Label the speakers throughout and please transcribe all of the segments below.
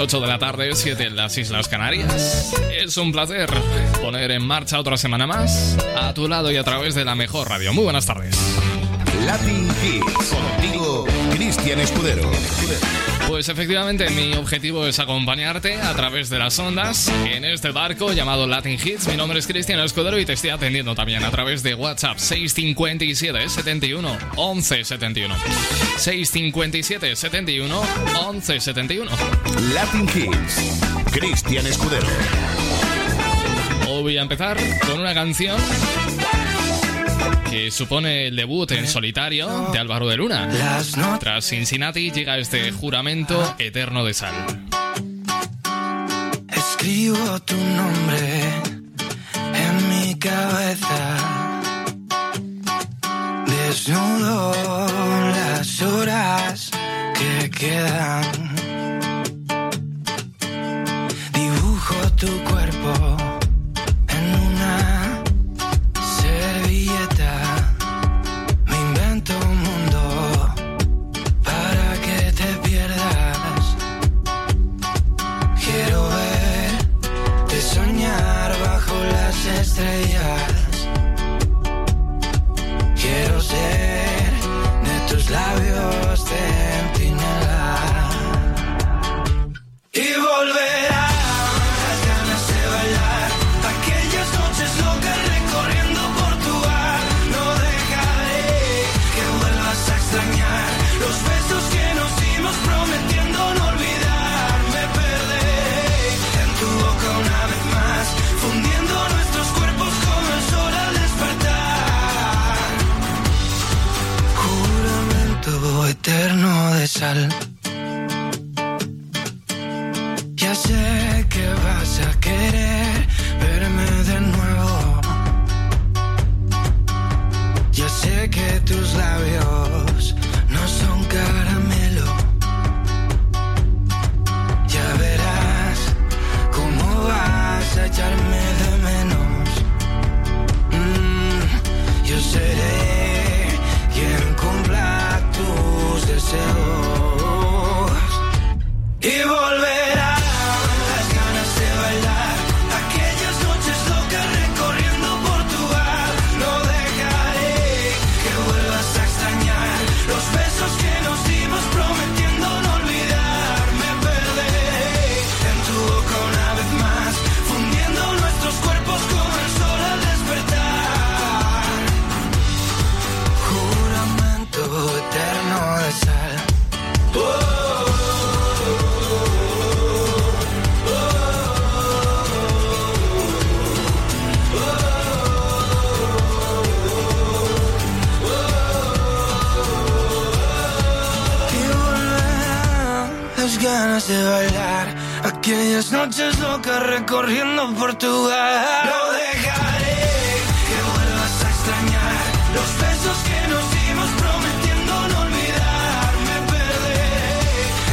Speaker 1: 8 de la tarde, 7 en las Islas Canarias. Es un placer poner en marcha otra semana más a tu lado y a través de la mejor radio. Muy buenas tardes.
Speaker 2: Latin Kids. Contigo, Cristian Escudero.
Speaker 1: Pues efectivamente, mi objetivo es acompañarte a través de las ondas en este barco llamado Latin Hits. Mi nombre es Cristian Escudero y te estoy atendiendo también a través de WhatsApp 657 71 11 71. 657 71 11 71.
Speaker 2: Latin Hits. Cristian Escudero.
Speaker 1: Hoy voy a empezar con una canción que supone el debut en solitario de Álvaro de Luna. Tras Cincinnati llega este juramento eterno de sal.
Speaker 3: Escribo tu nombre en mi cabeza. Desnudo las horas que quedan. Dibujo tu cuerpo Ya aquellas noches locas recorriendo Portugal. No dejaré que vuelvas a extrañar los besos que nos dimos prometiendo no olvidar. Me perderé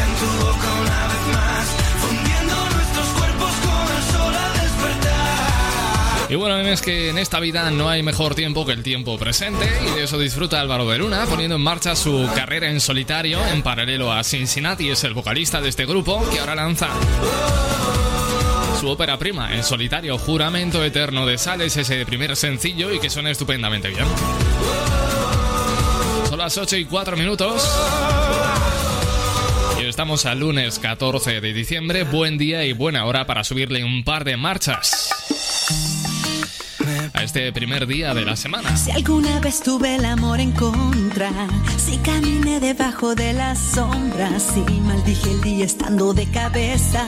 Speaker 3: en tu boca una vez más, fundiendo nuestros cuerpos con el sol al despertar. Y
Speaker 1: bueno, es que en esta vida no hay mejor tiempo que el tiempo presente y de eso disfruta Álvaro de Luna poniendo en marcha su carrera en solitario en paralelo a Cincinnati, es el vocalista de este grupo que ahora lanza ópera prima en solitario, Juramento Eterno de Sales, ese primer sencillo y que suena estupendamente bien. Son las 8 y 4 minutos. Y estamos al lunes 14 de diciembre, buen día y buena hora para subirle un par de marchas a este primer día de la semana.
Speaker 4: Si alguna vez tuve el amor en contra, si caminé debajo de las sombras, si maldije el día estando de cabeza,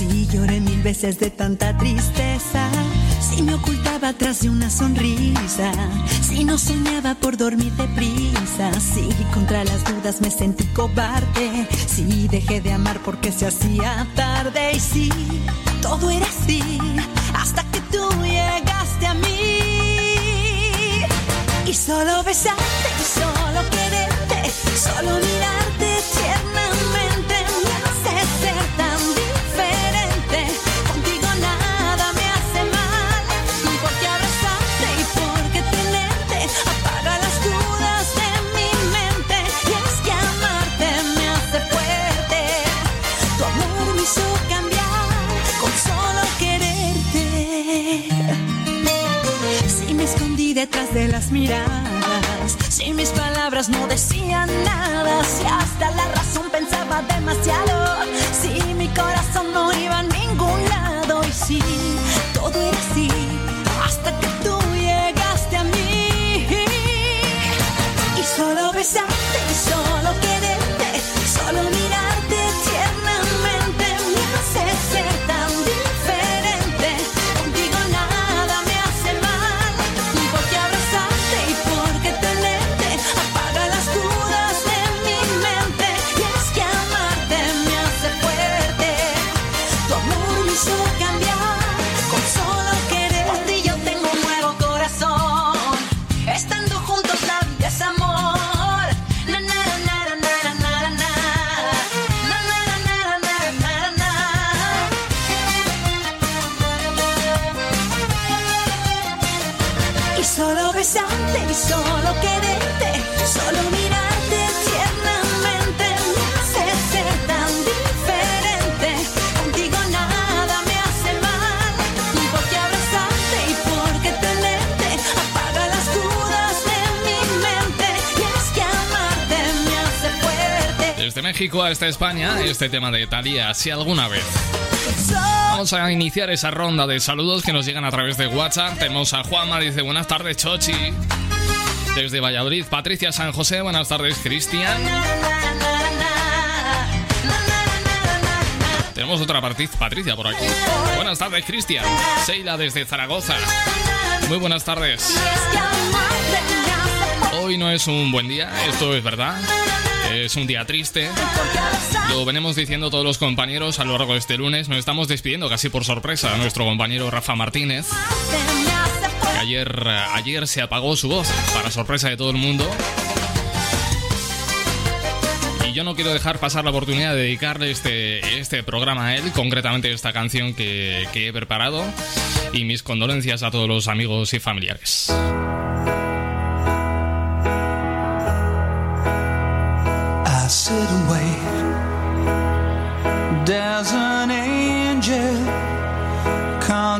Speaker 4: si lloré mil veces de tanta tristeza, si me ocultaba atrás de una sonrisa, si no soñaba por dormir deprisa, si contra las dudas me sentí cobarde, si dejé de amar porque se hacía tarde. Y si todo era así hasta que tú llegaste a mí. Y solo besarte, solo quererte, solo mirarte tiernamente las miradas. Si mis palabras no decían nada, si hasta la razón pensaba demasiado, si mi corazón no iba a ningún lado. Y si todo era así hasta que tú llegaste a mí. Y solo besarte
Speaker 1: Desde México hasta España, este tema de Talía, si alguna vez. Vamos a iniciar esa ronda de saludos que nos llegan a través de WhatsApp. Tenemos a Juanma, dice buenas tardes, Chochi. Desde Valladolid, Patricia San José, buenas tardes, Cristian. Tenemos otra Patric- Patricia por aquí. Buenas tardes, Cristian. Seila desde Zaragoza. Muy buenas tardes. Hoy no es un buen día, esto es verdad. Es un día triste. Lo venimos diciendo todos los compañeros a lo largo de este lunes. Nos estamos despidiendo casi por sorpresa a nuestro compañero Rafa Martínez. Ayer, ayer se apagó su voz, para sorpresa de todo el mundo. Y yo no quiero dejar pasar la oportunidad de dedicarle este, este programa a él, concretamente esta canción que, que he preparado. Y mis condolencias a todos los amigos y familiares.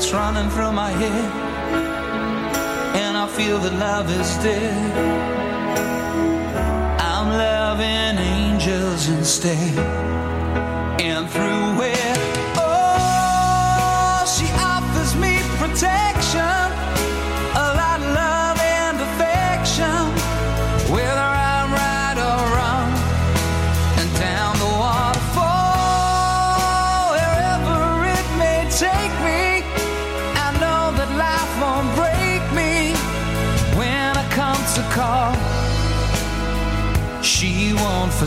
Speaker 5: thoughts running through my head, and I feel that love is dead. I'm loving angels instead, and through it,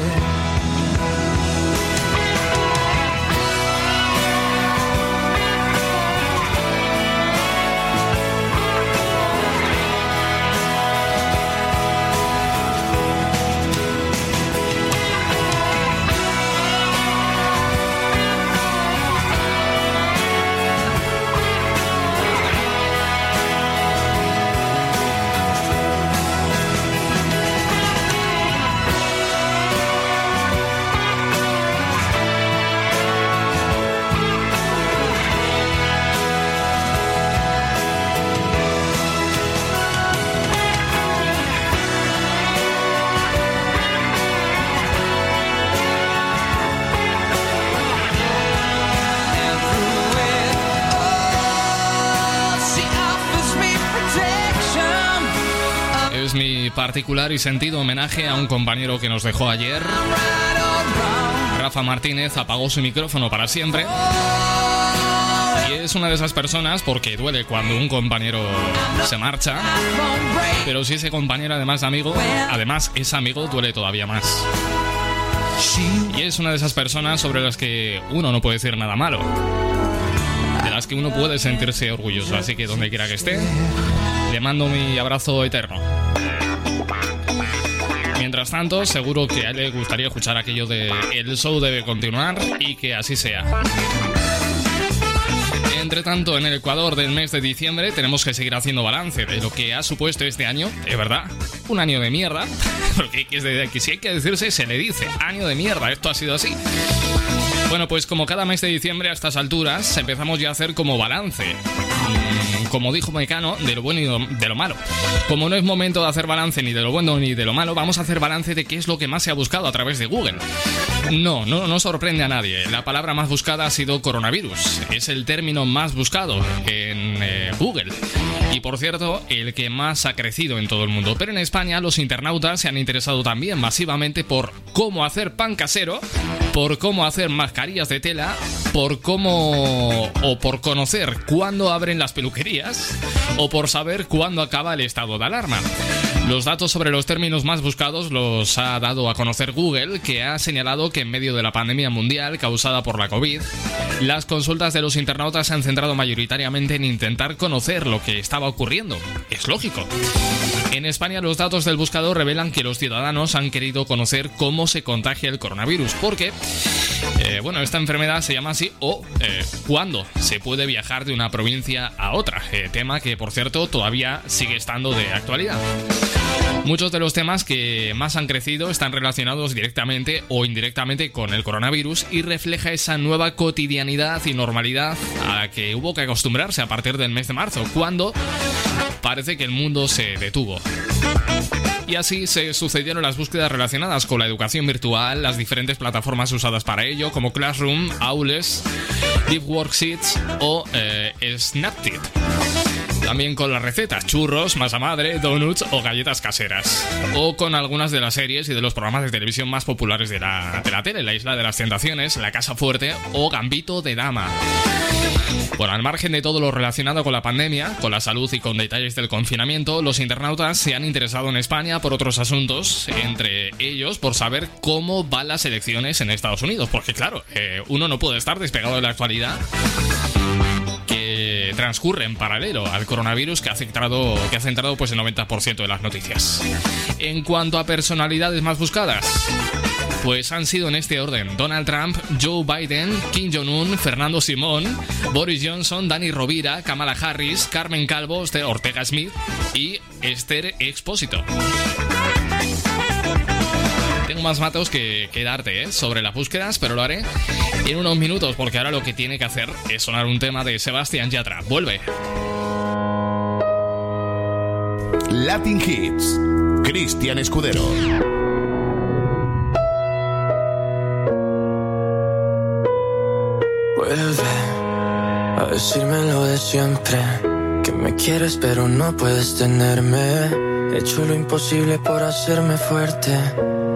Speaker 1: stare particular y sentido homenaje a un compañero que nos dejó ayer. Rafa Martínez apagó su micrófono para siempre. Y es una de esas personas porque duele cuando un compañero se marcha. Pero si ese compañero además amigo, además es amigo, duele todavía más. Y es una de esas personas sobre las que uno no puede decir nada malo. De las que uno puede sentirse orgulloso. Así que donde quiera que esté, le mando mi abrazo eterno. Mientras tanto, seguro que a él le gustaría escuchar aquello de el show debe continuar y que así sea. Entre tanto, en el Ecuador del mes de diciembre tenemos que seguir haciendo balance de lo que ha supuesto este año, es verdad, un año de mierda, porque si hay que decirse, se le dice, año de mierda, esto ha sido así. Bueno, pues como cada mes de diciembre a estas alturas empezamos ya a hacer como balance. Como dijo Mecano, de lo bueno y de lo malo. Como no es momento de hacer balance ni de lo bueno ni de lo malo, vamos a hacer balance de qué es lo que más se ha buscado a través de Google. No, no, no sorprende a nadie. La palabra más buscada ha sido coronavirus. Es el término más buscado en eh, Google. Y por cierto, el que más ha crecido en todo el mundo. Pero en España los internautas se han interesado también masivamente por cómo hacer pan casero, por cómo hacer mascarillas de tela, por cómo o por conocer cuándo abren las peluquerías o por saber cuándo acaba el estado de alarma. Los datos sobre los términos más buscados los ha dado a conocer Google, que ha señalado que en medio de la pandemia mundial causada por la COVID, las consultas de los internautas se han centrado mayoritariamente en intentar conocer lo que estaba ocurriendo. Es lógico. En España los datos del buscador revelan que los ciudadanos han querido conocer cómo se contagia el coronavirus, porque, eh, bueno, esta enfermedad se llama así, o eh, cuándo se puede viajar de una provincia a otra, eh, tema que, por cierto, todavía sigue estando de actualidad. Muchos de los temas que más han crecido están relacionados directamente o indirectamente con el coronavirus y refleja esa nueva cotidianidad y normalidad a la que hubo que acostumbrarse a partir del mes de marzo, cuando parece que el mundo se detuvo. Y así se sucedieron las búsquedas relacionadas con la educación virtual, las diferentes plataformas usadas para ello, como Classroom, Aules, Deep Worksheets o eh, Snaptip. También con las recetas, churros, masa madre, donuts o galletas caseras. O con algunas de las series y de los programas de televisión más populares de la, de la tele, La Isla de las Tentaciones, La Casa Fuerte o Gambito de Dama. Bueno, al margen de todo lo relacionado con la pandemia, con la salud y con detalles del confinamiento, los internautas se han interesado en España por otros asuntos, entre ellos por saber cómo van las elecciones en Estados Unidos, porque claro, eh, uno no puede estar despegado de la actualidad transcurre en paralelo al coronavirus que ha centrado, que ha centrado pues el 90% de las noticias. En cuanto a personalidades más buscadas, pues han sido en este orden: Donald Trump, Joe Biden, Kim Jong-un, Fernando Simón, Boris Johnson, Dani Rovira, Kamala Harris, Carmen Calvo, Ortega Smith y Esther Expósito. Más matos que, que darte ¿eh? sobre las búsquedas, pero lo haré en unos minutos porque ahora lo que tiene que hacer es sonar un tema de Sebastián Yatra. Vuelve.
Speaker 2: Latin Hits. Cristian Escudero.
Speaker 6: Vuelve a decirme lo de siempre. Que me quieres pero no puedes tenerme. He hecho lo imposible por hacerme fuerte.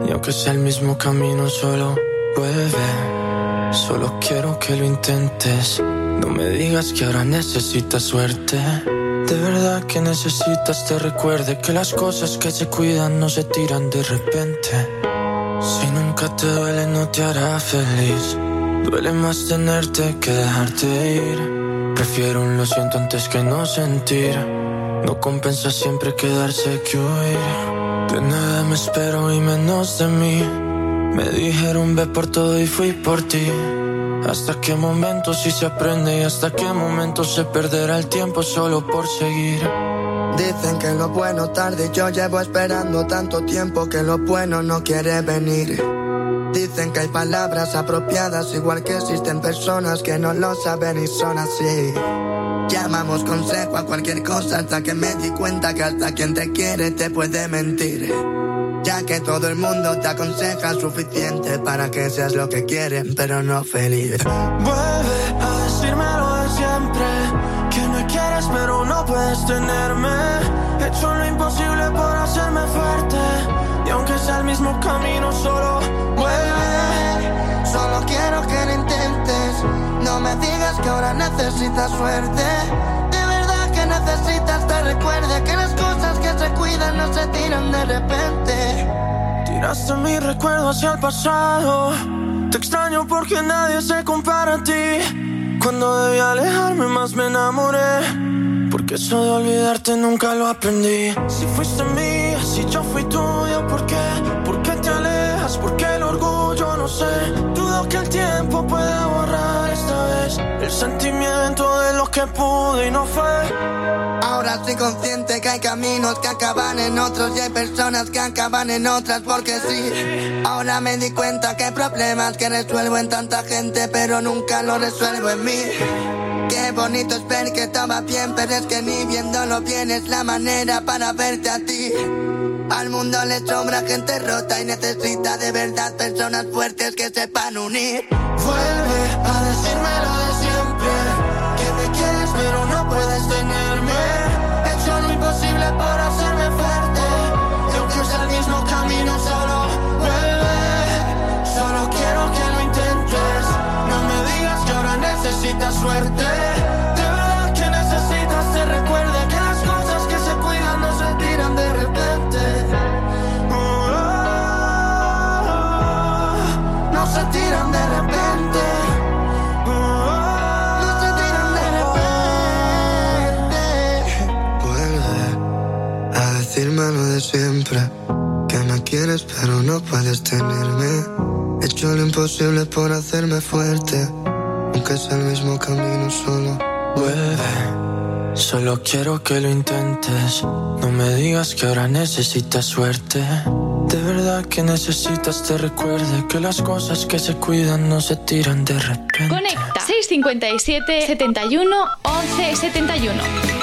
Speaker 6: Y aunque sea el mismo camino, solo vuelve. Solo quiero que lo intentes. No me digas que ahora necesitas suerte. De verdad que necesitas te recuerde que las cosas que se cuidan no se tiran de repente. Si nunca te duele no te hará feliz. Duele más tenerte que dejarte ir. Prefiero un lo siento antes que no sentir. No compensa siempre quedarse que huir. De nada me espero y menos de mí. Me dijeron ve por todo y fui por ti. Hasta qué momento si se aprende y hasta qué momento se perderá el tiempo solo por seguir.
Speaker 7: Dicen que lo bueno tarde, yo llevo esperando tanto tiempo que lo bueno no quiere venir. Dicen que hay palabras apropiadas, igual que existen personas que no lo saben y son así. Llamamos consejo a cualquier cosa hasta que me di cuenta que hasta quien te quiere te puede mentir. Ya que todo el mundo te aconseja suficiente para que seas lo que quieren, pero no feliz.
Speaker 6: Vuelve a decirme lo de siempre. Que me quieres pero no puedes tenerme. He hecho lo imposible por hacerme fuerte.
Speaker 8: Y aunque sea el mismo camino, solo vuelve.
Speaker 7: Solo quiero que lo intentes. No me digas que ahora necesitas suerte. De verdad que necesitas te recuerde que las cosas que se cuidan no se tiran de repente.
Speaker 8: Tiraste mi recuerdo hacia el pasado. Te extraño porque nadie se compara a ti. Cuando debí alejarme, más me enamoré. Porque eso de olvidarte nunca lo aprendí. Si fuiste mía, si yo fui tuya, ¿por qué? ¿Por qué te alejas? ¿Por qué el orgullo? No sé. Que el tiempo pueda borrar esta vez el sentimiento de lo que pude y no fue.
Speaker 7: Ahora soy consciente que hay caminos que acaban en otros y hay personas que acaban en otras porque sí. Ahora me di cuenta que hay problemas que resuelvo en tanta gente pero nunca lo resuelvo en mí. Qué bonito es ver que estaba bien, pero es que ni viéndolo bien es la manera para verte a ti. Al mundo le sobra gente rota y necesita de verdad personas fuertes que sepan unir.
Speaker 8: Vuelve a decirme lo de siempre. Que me quieres, pero no puedes tenerme. He hecho lo imposible por hacerme fuerte. Y aunque sea el mismo camino, solo vuelve. Solo quiero que lo intentes. No me digas que ahora necesitas suerte.
Speaker 6: A decirme lo de siempre. Que me quieres pero no puedes tenerme. He hecho lo imposible por hacerme fuerte. Aunque sea el mismo camino solo.
Speaker 8: Vuelve, solo quiero que lo intentes. No me digas que ahora necesitas suerte. De verdad que necesitas te recuerde que las cosas que se cuidan no se tiran de repente.
Speaker 5: Conecta 657 71 11 71.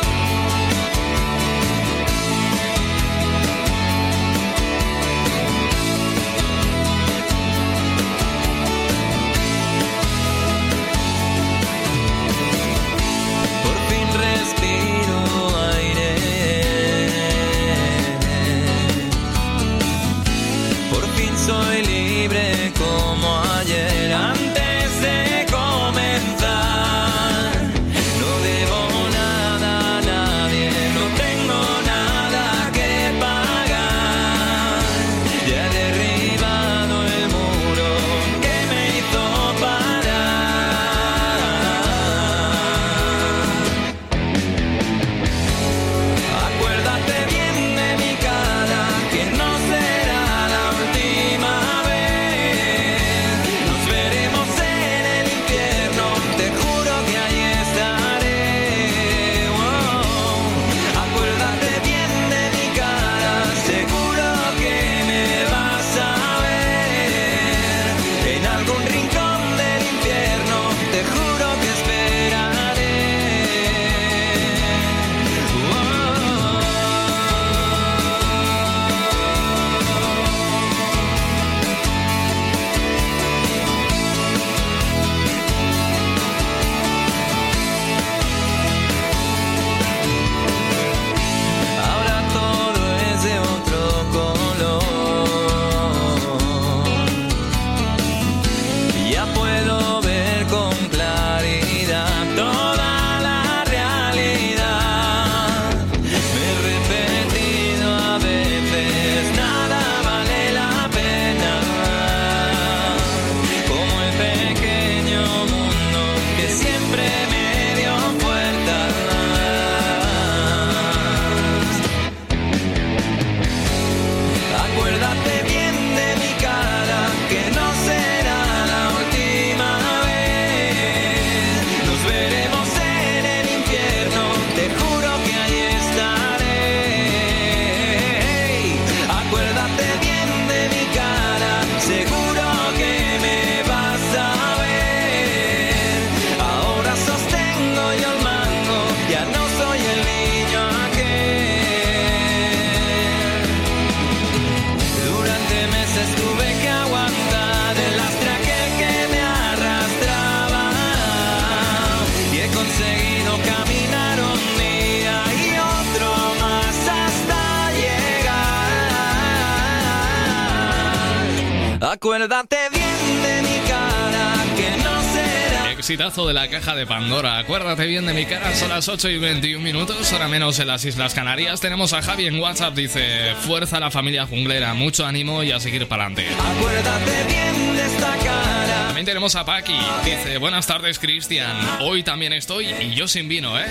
Speaker 5: Acuérdate bien de mi cara, que no será.
Speaker 1: Exitazo de la caja de Pandora. Acuérdate bien de mi cara, son las 8 y 21 minutos, hora menos en las Islas Canarias. Tenemos a Javi en WhatsApp, dice: Fuerza a la familia junglera, mucho ánimo y a seguir para adelante.
Speaker 5: Acuérdate bien de esta cara.
Speaker 1: También tenemos a Paqui, dice: Buenas tardes, Cristian. Hoy también estoy y yo sin vino, ¿eh?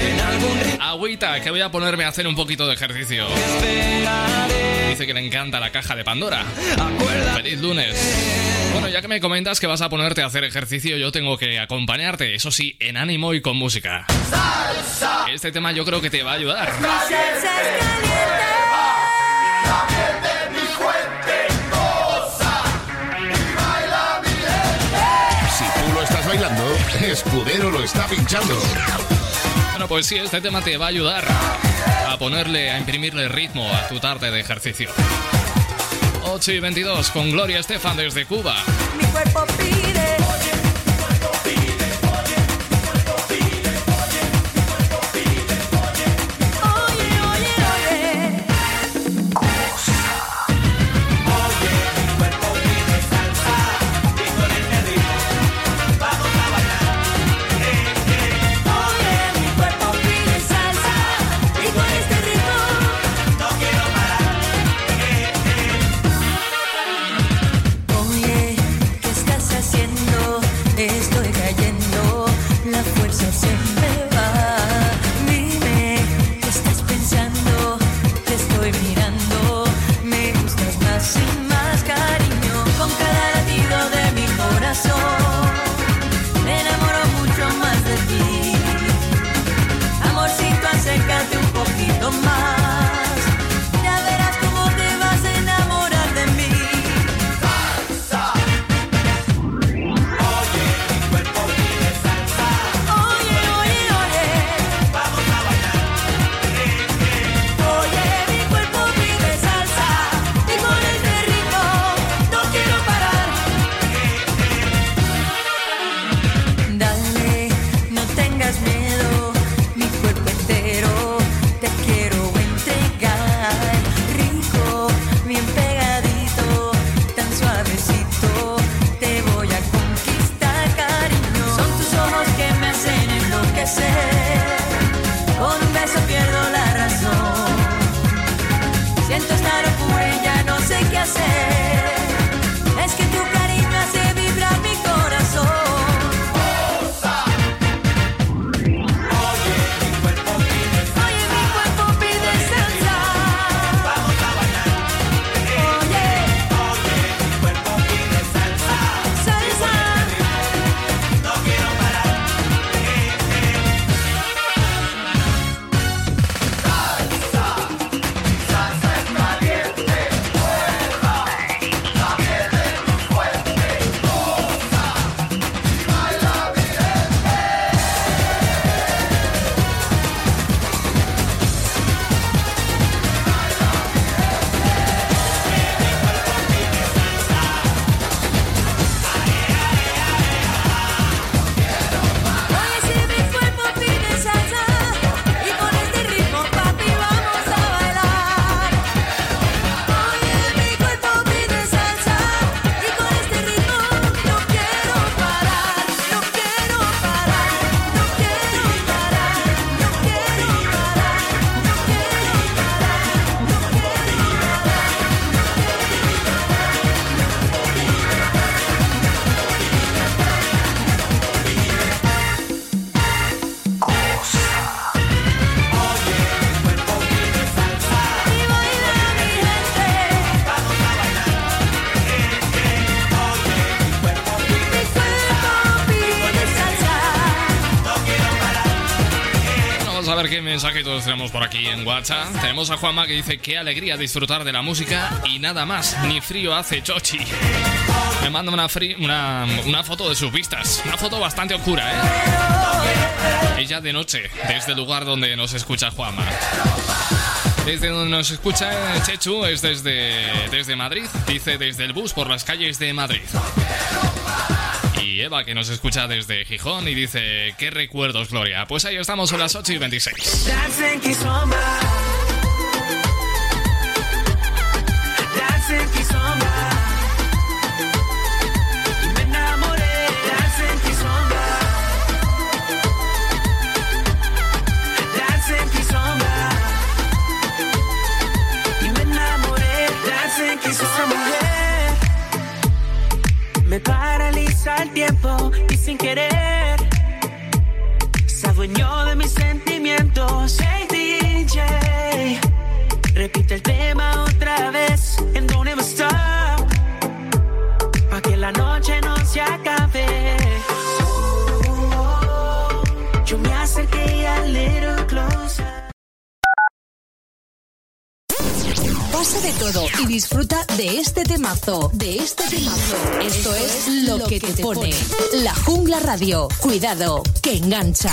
Speaker 1: Agüita, que voy a ponerme a hacer un poquito de ejercicio.
Speaker 5: esperaré.
Speaker 1: Dice que le encanta la caja de Pandora.
Speaker 5: Acuérdate.
Speaker 1: Feliz lunes. Bueno, ya que me comentas que vas a ponerte a hacer ejercicio, yo tengo que acompañarte, eso sí, en ánimo y con música. Este tema yo creo que te va a ayudar.
Speaker 2: Si tú lo estás bailando, Escudero lo está pinchando.
Speaker 1: Pues sí, este tema te va a ayudar a ponerle, a imprimirle ritmo a tu tarde de ejercicio. 8 y 22 con Gloria Estefan desde Cuba.
Speaker 9: Mi cuerpo pide.
Speaker 1: Tenemos por aquí en WhatsApp. Tenemos a Juanma que dice qué alegría disfrutar de la música y nada más, ni frío hace chochi. Me manda una, una, una foto de sus vistas, una foto bastante oscura, ¿eh? Ella de noche, desde el lugar donde nos escucha Juanma. Desde donde nos escucha eh, Chechu es desde, desde Madrid, dice desde el bus por las calles de Madrid. Que nos escucha desde Gijón y dice, ¿qué recuerdos, Gloria? Pues ahí estamos, son las 8 y 26.
Speaker 10: sin querer. Se
Speaker 11: adueñó de mis sentimientos. Hey, DJ, repite el tema otra vez.
Speaker 12: Y disfruta de este temazo, de este temazo. Esto es lo que te pone. La Jungla Radio. Cuidado, que engancha.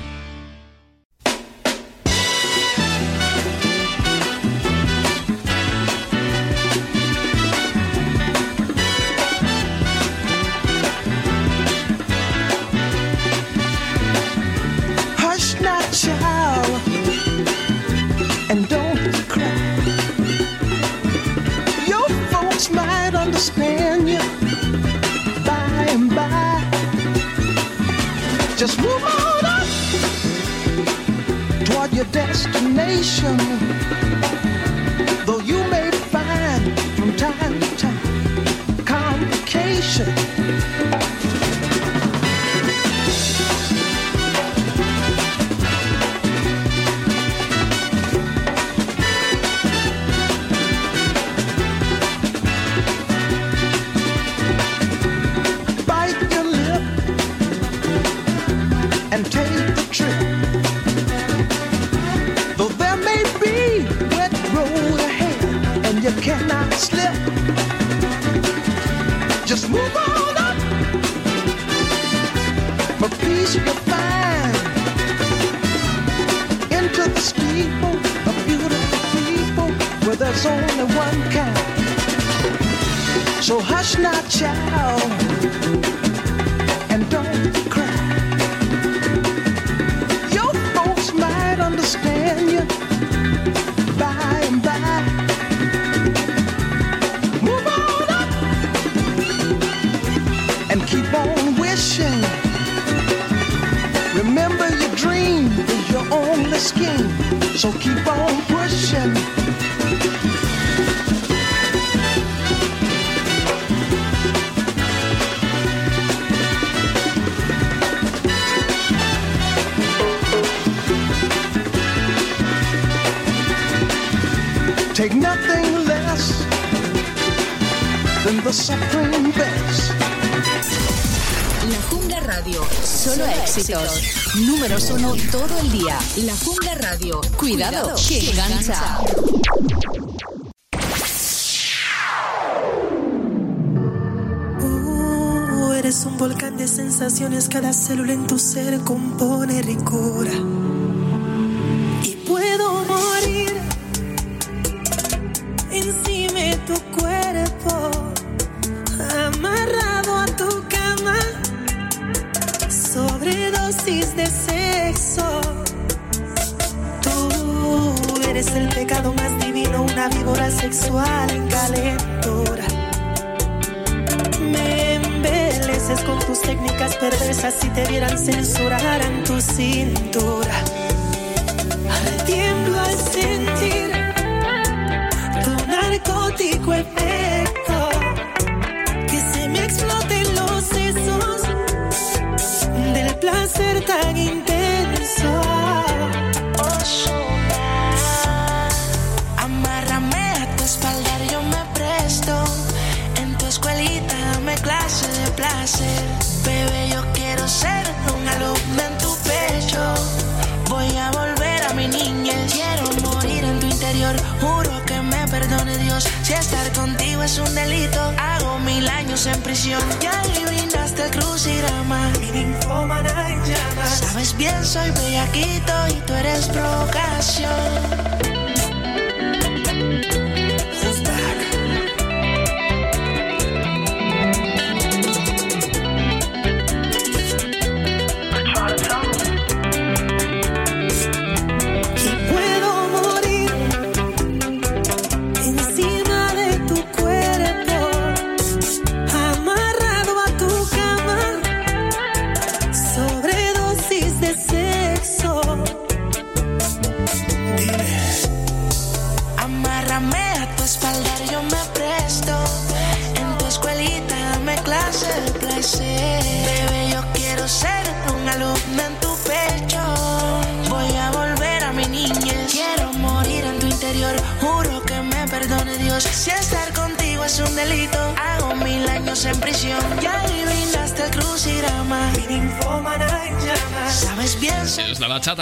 Speaker 13: Just move on up toward your destination. Though you may find from time to time complication. Child,
Speaker 12: Números uno todo el día. La Jungla Radio. Cuidado, que engancha.
Speaker 9: Uh, eres un volcán de sensaciones, cada célula en tu ser compone ricura.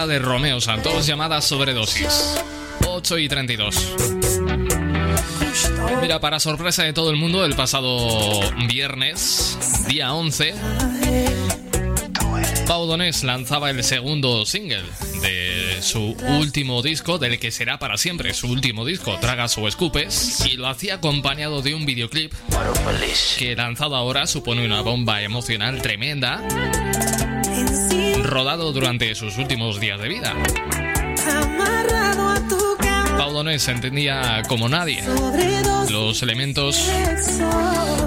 Speaker 9: De
Speaker 1: Romeo Santos llamada Sobredosis. 8 y 32. Mira, para sorpresa de todo el mundo, el pasado viernes, día 11, Pau Donés lanzaba el segundo single de su último disco, del que será para siempre su último disco, Tragas o Escupes, y lo hacía acompañado de un videoclip que lanzado ahora supone una bomba emocional tremenda, rodado durante sus últimos días de vida. Pau Donés entendía como nadie los elementos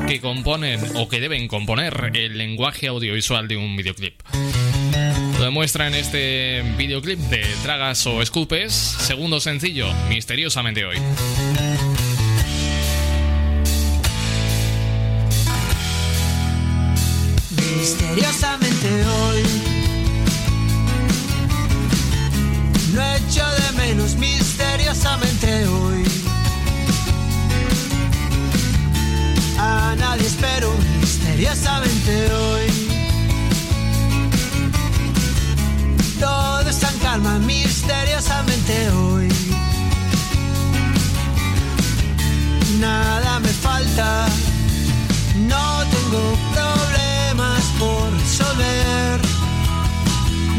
Speaker 1: que componen o que deben componer el lenguaje audiovisual de un videoclip. Lo demuestra en este videoclip de Tragas o Escupes, segundo sencillo, misteriosamente hoy.
Speaker 14: Misteriosamente menos misteriosamente hoy A nadie espero misteriosamente hoy Todo está en calma misteriosamente hoy Nada me falta No tengo problemas por resolver.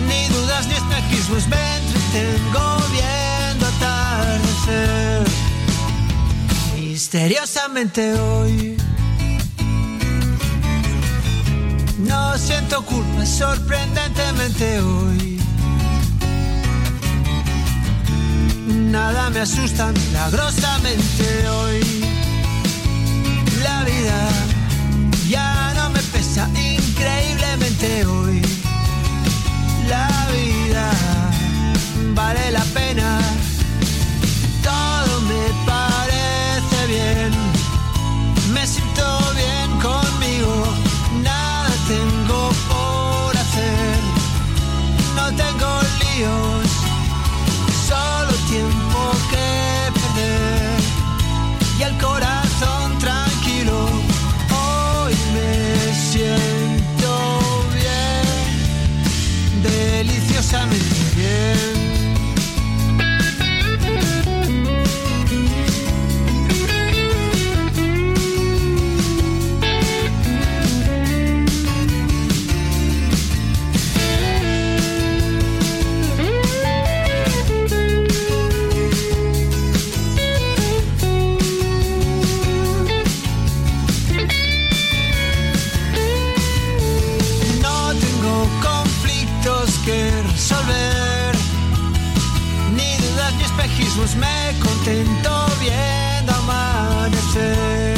Speaker 14: Ni dudas ni espejismos me entretengo viendo atardecer Misteriosamente hoy. No siento culpa sorprendentemente hoy. Nada me asusta milagrosamente hoy. La vida ya no me pesa increíblemente hoy. La vida vale la pena. Todo me parece bien. Me siento bien conmigo. Nada tengo por hacer. No tengo líos. Me contento viendo amanecer.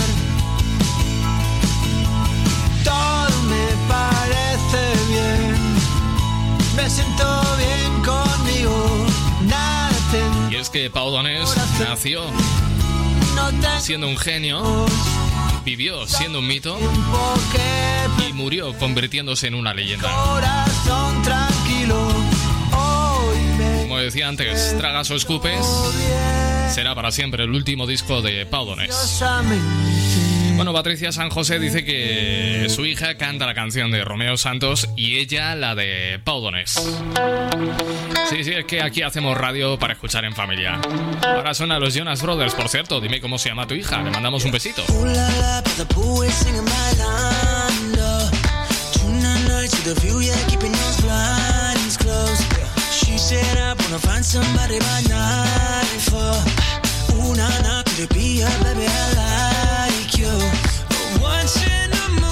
Speaker 14: Todo me parece bien, me siento bien conmigo, nada tengo,
Speaker 1: Y es que Pau Donés nació siendo un genio, vivió siendo un mito y murió convirtiéndose en una leyenda.
Speaker 14: corazón
Speaker 1: decía antes, Tragas o Escupes será para siempre el último disco de Pau Donés. Bueno, Patricia San José dice que su hija canta la canción de Romeo Santos y ella la de Pau Donés. Sí, sí, es que aquí hacemos radio para escuchar en familia. Ahora son a los Jonas Brothers, por cierto. Dime cómo se llama tu hija. Le mandamos un besito.
Speaker 15: shit up, wanna find somebody by night for Ooh, nah, nah, could it be a baby I like you? Once in
Speaker 1: a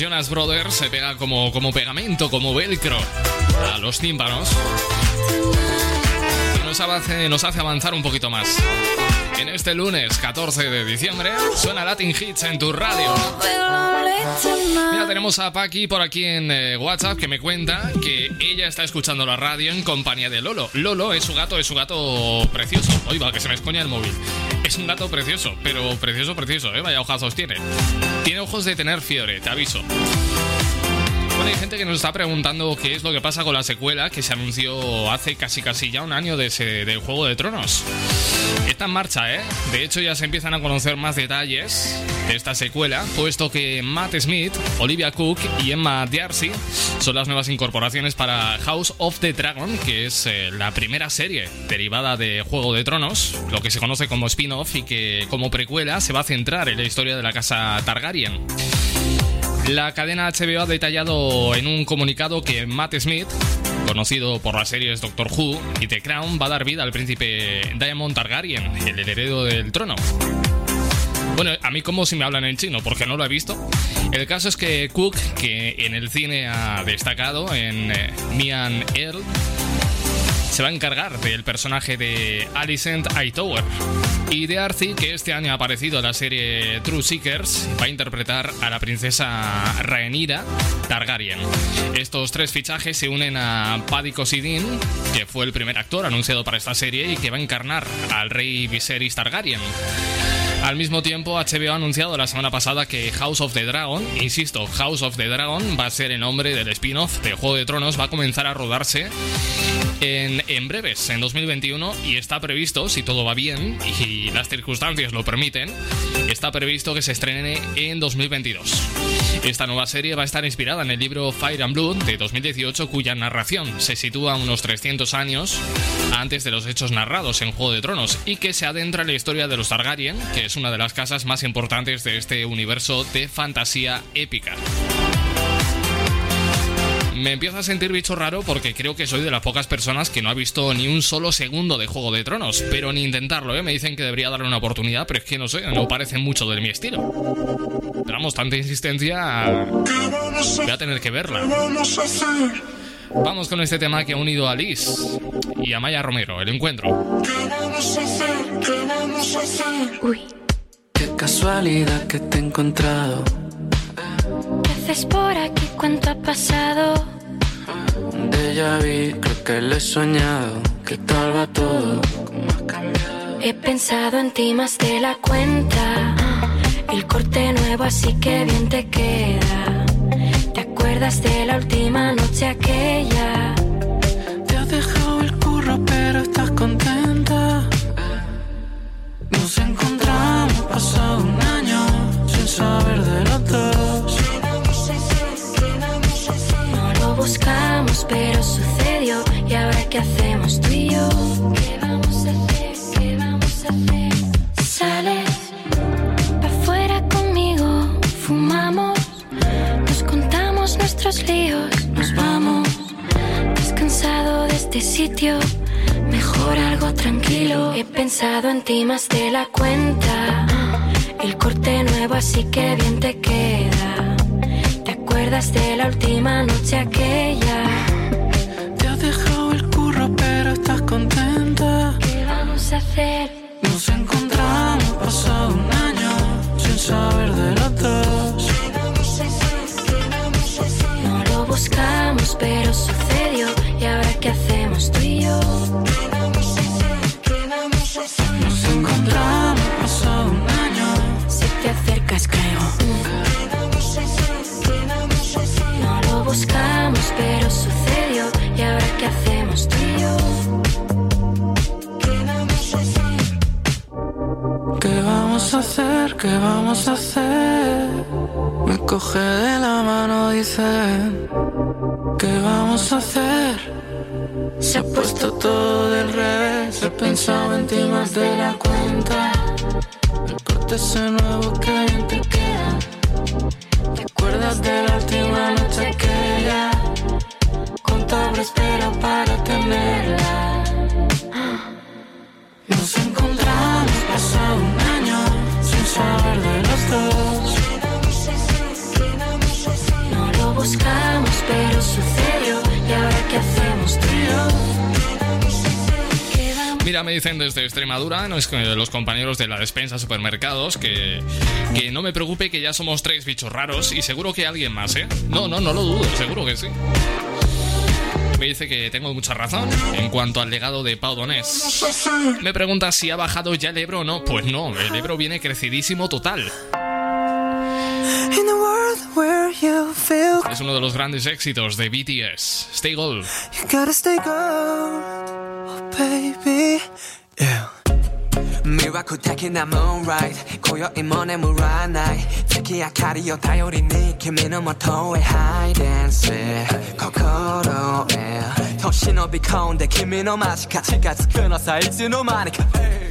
Speaker 1: Jonas Brothers se pega como, como pegamento, como velcro a los tímpanos. Nos hace, nos hace avanzar un poquito más. En este lunes 14 de diciembre suena Latin Hits en tu radio. Mira, tenemos a Paqui por aquí en eh, WhatsApp que me cuenta que ella está escuchando la radio en compañía de Lolo. Lolo es su gato, es su gato precioso. Oiga, que se me escoña el móvil. Es un gato precioso, pero precioso, precioso, ¿eh? Vaya ojazos tiene. Tiene ojos de tener fiebre, te aviso. Bueno, hay gente que nos está preguntando qué es lo que pasa con la secuela que se anunció hace casi casi ya un año de ese, del Juego de Tronos. Está en marcha, ¿eh? De hecho ya se empiezan a conocer más detalles de esta secuela, puesto que Matt Smith, Olivia Cook y Emma Darcy son las nuevas incorporaciones para House of the Dragon, que es eh, la primera serie derivada de Juego de Tronos, lo que se conoce como spin-off y que como precuela se va a centrar en la historia de la casa Targaryen. La cadena HBO ha detallado en un comunicado que Matt Smith, conocido por las series Doctor Who y The Crown, va a dar vida al príncipe Diamond Targaryen, el heredero del trono. Bueno, a mí como si me hablan en chino, porque no lo he visto. El caso es que Cook, que en el cine ha destacado en eh, Mian Earl, se va a encargar del personaje de Alicent Hightower. Y de Arthur, que este año ha aparecido en la serie True Seekers, va a interpretar a la princesa Rhaenyra Targaryen. Estos tres fichajes se unen a Paddy Considine, que fue el primer actor anunciado para esta serie y que va a encarnar al rey Viserys Targaryen. Al mismo tiempo, HBO ha anunciado la semana pasada que House of the Dragon, insisto, House of the Dragon va a ser el nombre del spin-off de Juego de Tronos, va a comenzar a rodarse en, en breves, en 2021, y está previsto, si todo va bien y las circunstancias lo permiten, está previsto que se estrene en 2022. Esta nueva serie va a estar inspirada en el libro Fire and Blood de 2018, cuya narración se sitúa unos 300 años antes de los hechos narrados en Juego de Tronos y que se adentra en la historia de los Targaryen, que es una de las casas más importantes de este universo de fantasía épica. Me empiezo a sentir bicho raro porque creo que soy de las pocas personas que no ha visto ni un solo segundo de Juego de Tronos, pero ni intentarlo, ¿eh? Me dicen que debería darle una oportunidad, pero es que no sé, no parece mucho de mi estilo. Pero vamos, tanta insistencia... Voy a tener que verla. Vamos con este tema que ha unido a Liz y a Maya Romero, el encuentro.
Speaker 6: Uy. Qué casualidad que te he encontrado.
Speaker 16: ¿Qué haces por aquí? ¿Cuánto ha pasado?
Speaker 6: Déjà vu, creo que lo he soñado. ¿Qué tal va todo?
Speaker 16: He pensado en ti más de la cuenta. El corte nuevo, así que bien te queda. ¿Te acuerdas de la última noche aquella?
Speaker 6: Te has dejado el curro, pero estás contenta. Nos encontramos pasado un año sin saber de los dos.
Speaker 16: buscamos, pero sucedió. ¿Y ahora qué hacemos tú y yo? ¿Qué vamos a hacer? ¿Qué vamos a hacer? Sales para afuera conmigo, fumamos, nos contamos nuestros líos, nos vamos. Estás cansado de este sitio, mejor algo tranquilo. He pensado en ti más de la cuenta. El corte nuevo, así que bien te queda ¿Te acuerdas de la última noche aquella?
Speaker 17: Te has dejado el curro, pero estás contenta.
Speaker 16: ¿Qué vamos a hacer?
Speaker 17: Nos encontramos pasado un año sin saber de los dos.
Speaker 16: No lo buscamos, pero sucedió. ¿Y ahora qué hacemos tú y yo?
Speaker 17: Nos encontramos pasado un año.
Speaker 16: Si te acercas, creo. Buscamos, pero sucedió. ¿Y ahora qué hacemos tú y yo?
Speaker 17: ¿Qué vamos a hacer? ¿Qué vamos a hacer? Me coge de la mano, dice. ¿Qué vamos a hacer? Se ha puesto todo del revés. He pensado en ti más de la cuenta. El corte ese nuevo que bien te queda. ¿Te acuerdas de la Contable espera para tenerla. Nos encontramos pasado un año sin saber de los dos.
Speaker 16: No lo buscamos, pero sucedió. ¿Y ahora qué hacemos tú
Speaker 1: Mira, me dicen desde Extremadura, los compañeros de la despensa supermercados, que, que no me preocupe que ya somos tres bichos raros y seguro que alguien más, ¿eh? No, no, no lo dudo, seguro que sí. Me dice que tengo mucha razón en cuanto al legado de Pau Donés. Me pregunta si ha bajado ya el Ebro o no. Pues no, el Ebro viene crecidísimo total. Es uno de los grandes éxitos de BTS. Stay Gold.
Speaker 18: you gotta stay gold, oh baby. Yeah.
Speaker 19: 迷惑的なムーンライト今宵も眠らない。月明かりを頼りに君のもとへハイデンス。心へ年伸び込んで君の間近近づくのさいつの間にか。
Speaker 20: 汚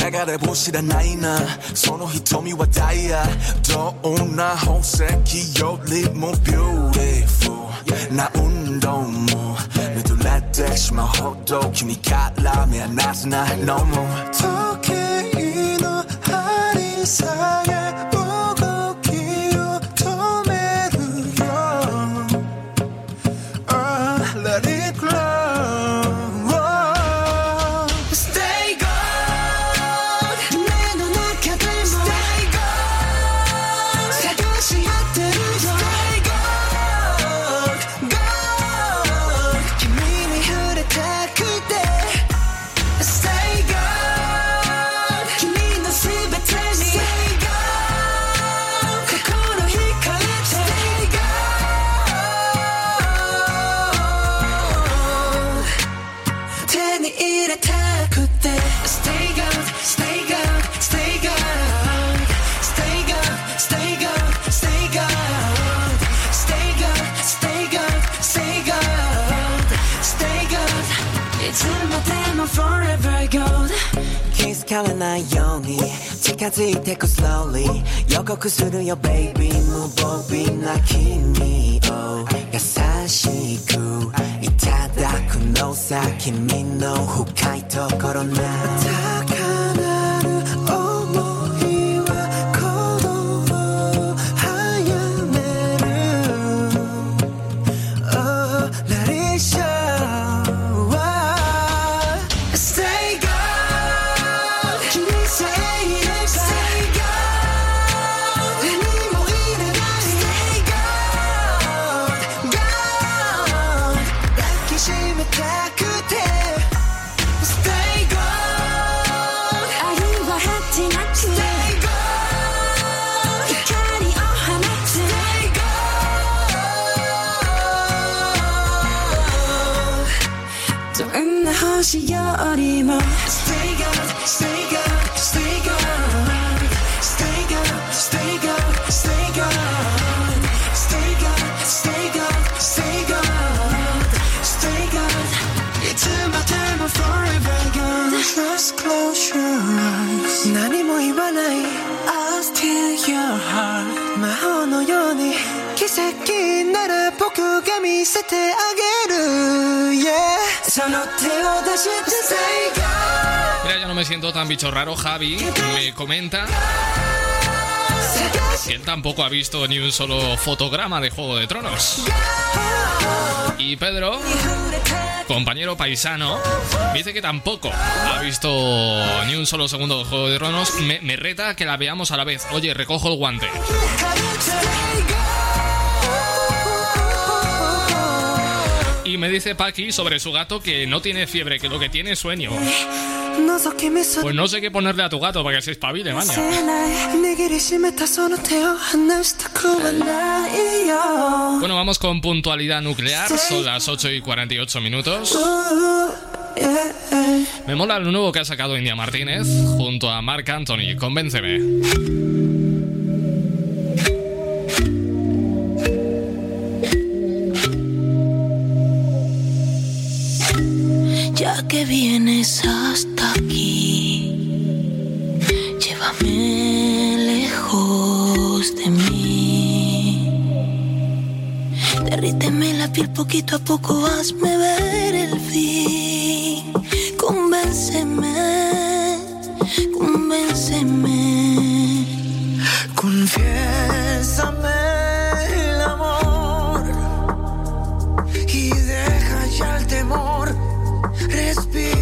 Speaker 20: 대가를 보시란 나이나 선호 히토미 와 다이아 더운나 홍색이 열리 모 beautiful 나 운동 모 매도 라텍스 마 호도君から目離すな No more
Speaker 17: 時計の針探
Speaker 19: 気づかれないように近づいてく slowly 予告するよ baby 無防備な君を優しくいただくのさ君の深いところな
Speaker 17: んな星よりも Stay God, Stay God, Stay God Stay God, Stay God, Stay God Stay God, Stay God, Stay God Stay God いつまでも forever gold Just close your eyes 何も言わない I'll steal your heart 魔法のように奇跡なら僕が見せてあ
Speaker 1: Mira, ya no me siento tan bicho raro. Javi me comenta que él tampoco ha visto ni un solo fotograma de Juego de Tronos. Y Pedro, compañero paisano, dice que tampoco ha visto ni un solo segundo de Juego de Tronos. Me, me reta que la veamos a la vez. Oye, recojo el guante. Y me dice Paki sobre su gato que no tiene fiebre, que lo que tiene es sueño. Pues no sé qué ponerle a tu gato para que se espabile, maña. Bueno, vamos con puntualidad nuclear. Son las 8 y 48 minutos. Me mola lo nuevo que ha sacado India Martínez junto a Mark Anthony. Convénceme.
Speaker 21: Ya que vienes hasta aquí, llévame lejos de mí. Derríteme la piel poquito a poco, hazme ver el fin. Convénceme, convénceme.
Speaker 3: Confiésame speak.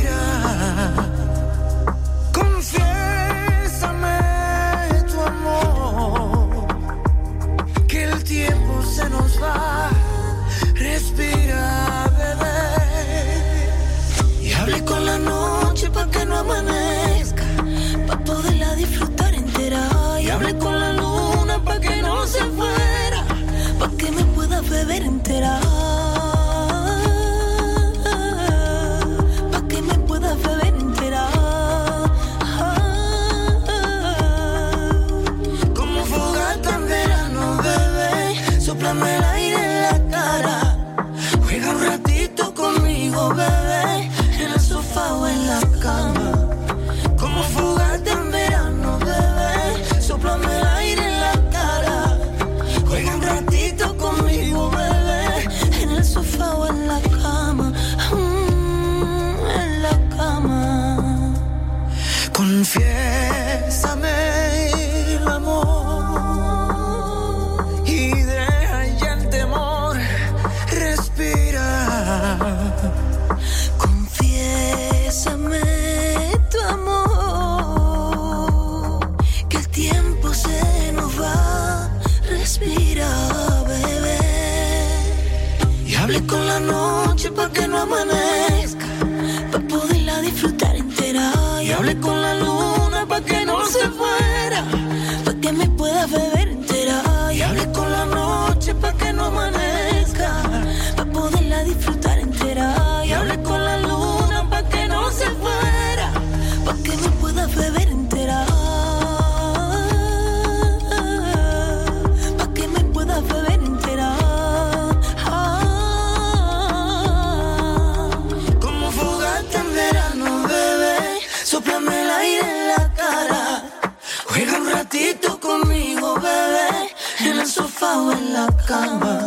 Speaker 3: O en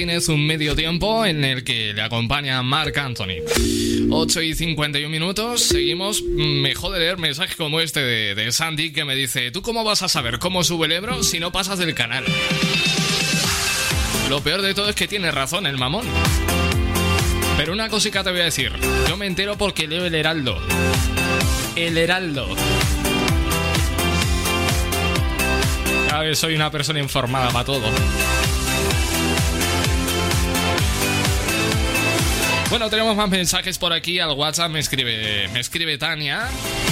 Speaker 1: Martínez, un medio tiempo en el que le acompaña Mark Anthony. 8 y 51 minutos, seguimos. Me jode leer mensajes como este de, Sandy que me dice: ¿Tú cómo vas a saber cómo sube el Ebro si no pasas del canal? Lo peor de todo es que tiene razón el mamón. Pero una cosita te voy a decir: yo me entero porque leo el Heraldo. El Heraldo. Soy una persona informada para todo. Bueno, tenemos más mensajes por aquí. Al WhatsApp me escribe, me escribe Tania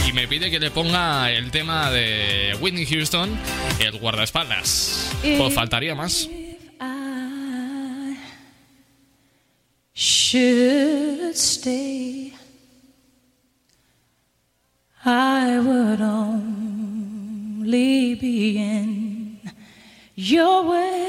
Speaker 1: y me pide que le ponga el tema de Whitney Houston, el guardaespaldas. Pues faltaría más.
Speaker 22: should stay, I would only be in your way.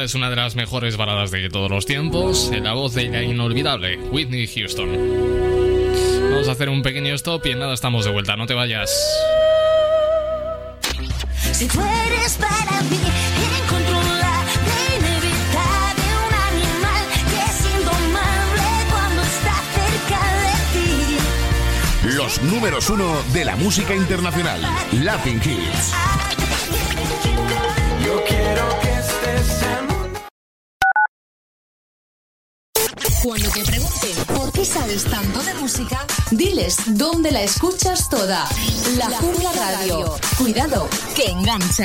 Speaker 1: esta es una de las mejores baladas de todos los tiempos, en la voz de la inolvidable Whitney Houston. Vamos a hacer un pequeño stop y en nada estamos de vuelta, no te vayas.
Speaker 23: Si tú eres para mí incontrolable, inevitable, un animal que es indomable cuando está cerca de ti.
Speaker 2: Los números uno de la música internacional. Latin Kids.
Speaker 12: Cuando te pregunten por qué sabes tanto de música, diles dónde la escuchas toda. La Jungla Radio. Cuidado, que engancha.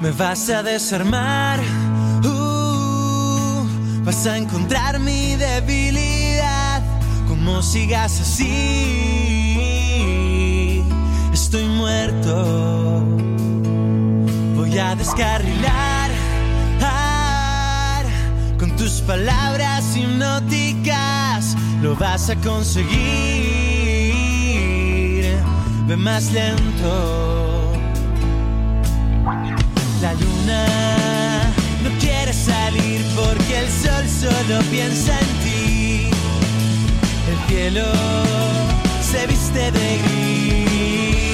Speaker 14: Me vas a desarmar, uh, vas a encontrar mi debilidad. Como sigas así, estoy muerto. Voy a descarrilar ah, con tus palabras hipnóticas. Lo vas a conseguir. Ve más lento. La luna no quiere salir porque el sol solo piensa en ti. El cielo se viste de gris,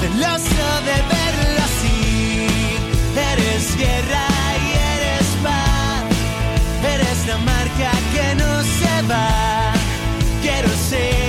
Speaker 14: celoso de verlo así. Eres guerra y eres paz, eres la marca que no se va. Quiero ser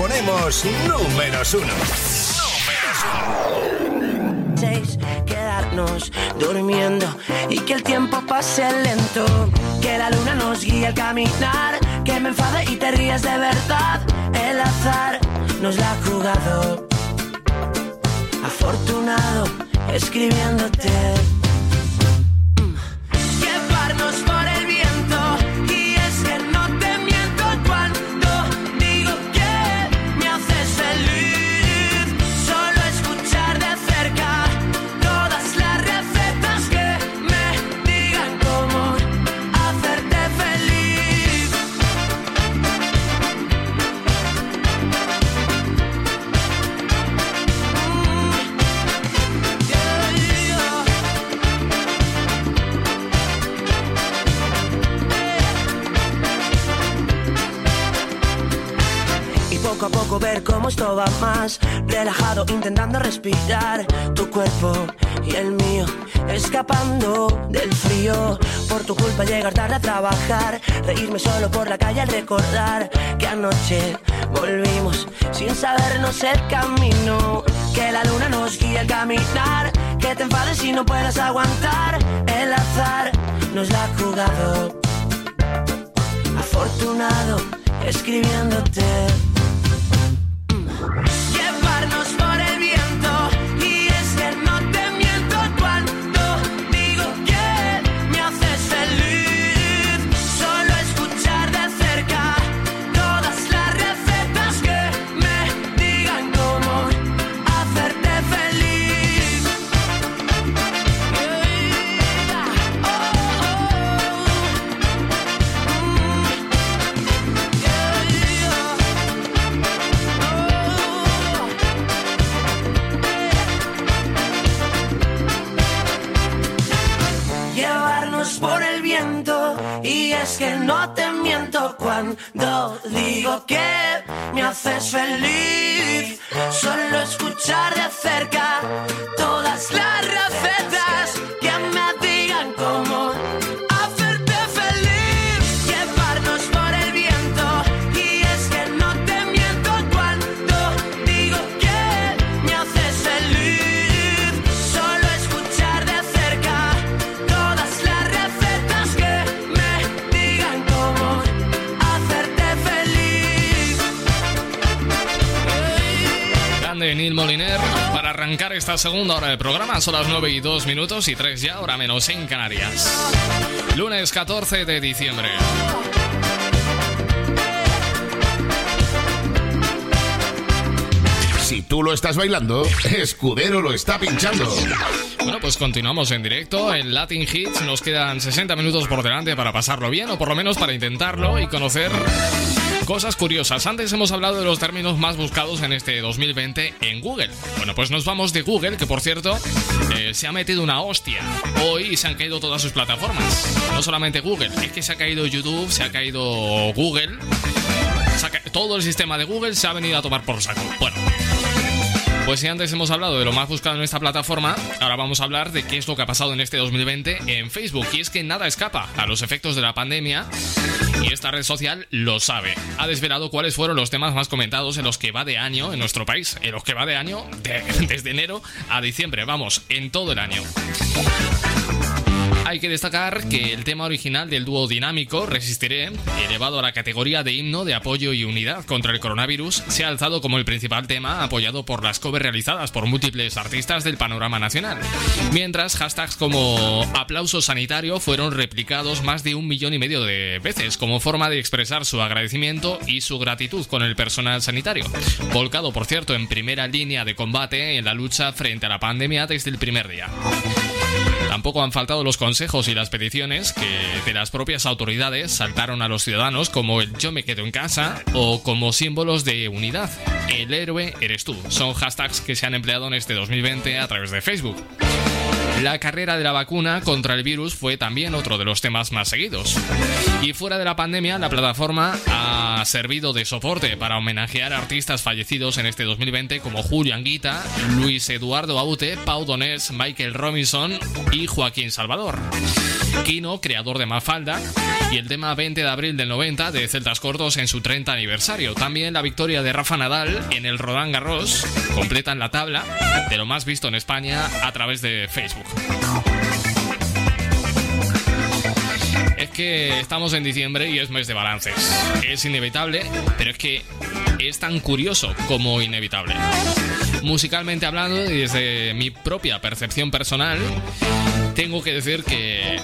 Speaker 14: Solo
Speaker 2: te ponemos números uno.
Speaker 21: Seis, quedarnos durmiendo y que el tiempo pase lento. Que la luna nos guíe al caminar. Que me enfade y te rías de verdad. El azar nos la ha jugado. Afortunado escribiéndote. Trabajar, reírme solo por la calle al recordar que anoche volvimos sin sabernos el camino. Que la luna nos guía al caminar, que te enfades y no puedas aguantar. El azar nos la ha jugado, afortunado escribiéndote.
Speaker 1: Arrancar esta segunda hora del programa. Son las 9 y 2 minutos y 3 ya, hora menos en Canarias. Lunes 14 de diciembre.
Speaker 24: Si tú lo estás bailando, Escudero lo está pinchando.
Speaker 1: Bueno, pues continuamos en directo en Latin Hits. Nos quedan 60 minutos por delante para pasarlo bien, o por lo menos para intentarlo y conocer cosas curiosas. Antes hemos hablado de los términos más buscados en este 2020 en Google. Bueno, pues nos vamos de Google, que por cierto eh, se ha metido una hostia. Hoy se han caído todas sus plataformas. No solamente Google, es que se ha caído YouTube, se ha caído Google. todo el sistema de Google se ha venido a tomar por saco. Bueno. Pues si antes hemos hablado de lo más buscado en esta plataforma, ahora vamos a hablar de qué es lo que ha pasado en este 2020 en Facebook. Y es que nada escapa a los efectos de la pandemia y esta red social lo sabe. Ha desvelado cuáles fueron los temas más comentados en los que va de año en nuestro país. En los que va de año de- desde enero a diciembre, vamos, en todo el año. Hay que destacar que el tema original del dúo dinámico, Resistiré, elevado a la categoría de himno de apoyo y unidad contra el coronavirus, se ha alzado como el principal tema apoyado por las covers realizadas por múltiples artistas del panorama nacional. Mientras, hashtags como aplauso sanitario fueron replicados más de un millón y medio de veces como forma de expresar su agradecimiento y su gratitud con el personal sanitario. Volcado, por cierto, en primera línea de combate en la lucha frente a la pandemia desde el primer día. Tampoco han faltado los consejos y las peticiones que de las propias autoridades saltaron a los ciudadanos como el yo me quedo en casa o como símbolos de unidad. El héroe eres tú. Son hashtags que se han empleado en este 2020 a través de Facebook. La carrera de la vacuna contra el virus fue también otro de los temas más seguidos. Y fuera de la pandemia, la plataforma ha servido de soporte para homenajear a artistas fallecidos en este 2020 como Julio Anguita, Luis Eduardo Aute, Pau Donés, Michael Robinson y Joaquín Salvador. Kino, creador de Mafalda, y el tema 20 de abril del 90 de Celtas Cortos en su 30 aniversario. También la victoria de Rafa Nadal en el Roland Garros completan la tabla de lo más visto en España a través de Facebook. Es que estamos en diciembre y es mes de balances. Es inevitable, pero es que es tan curioso como inevitable. Musicalmente hablando, y desde mi propia percepción personal, tengo que decir que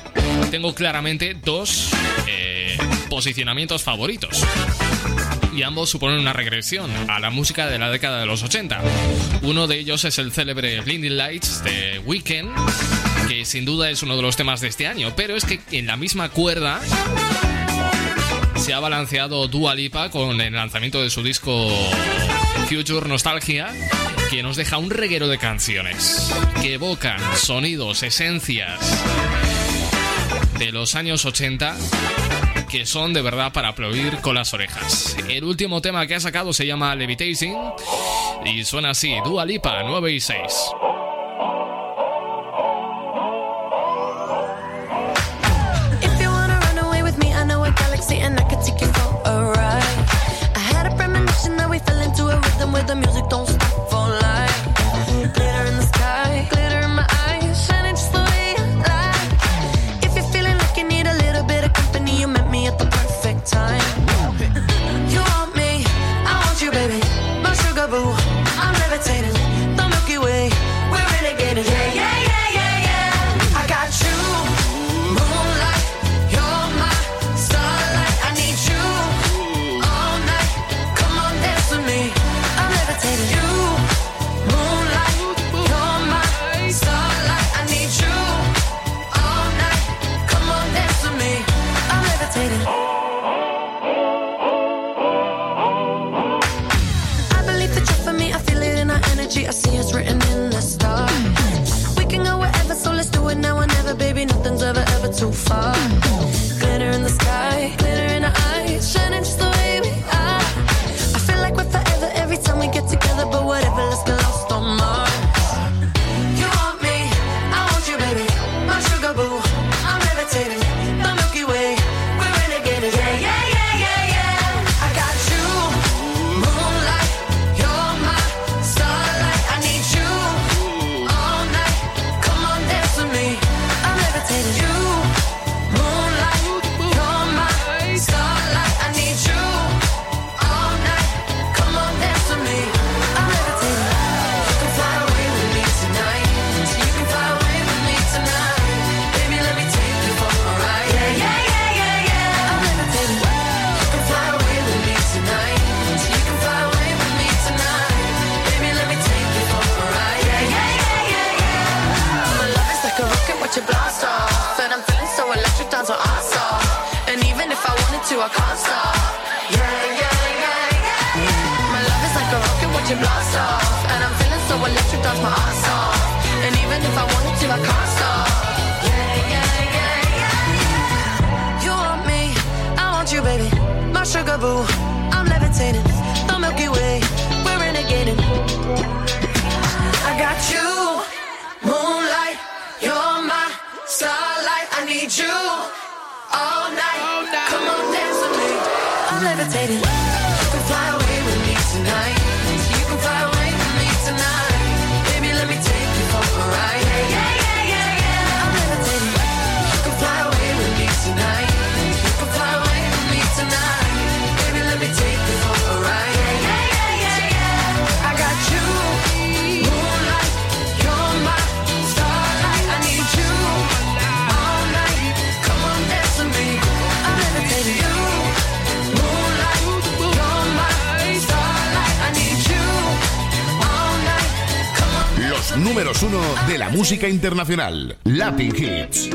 Speaker 1: tengo claramente dos eh, posicionamientos favoritos. Y ambos suponen una regresión a la música de la década de los 80. Uno de ellos es el célebre Blinding Lights de Weekend, que sin duda es uno de los temas de este año, pero es que en la misma cuerda se ha balanceado Dua Lipa con el lanzamiento de su disco Future Nostalgia, que nos deja un reguero de canciones que evocan sonidos, esencias de los años 80 que son de verdad para aplaudir con las orejas. El último tema que ha sacado se llama Levitating y suena así, Dua Lipa 9 y 6.
Speaker 24: internacional. Latin Hits.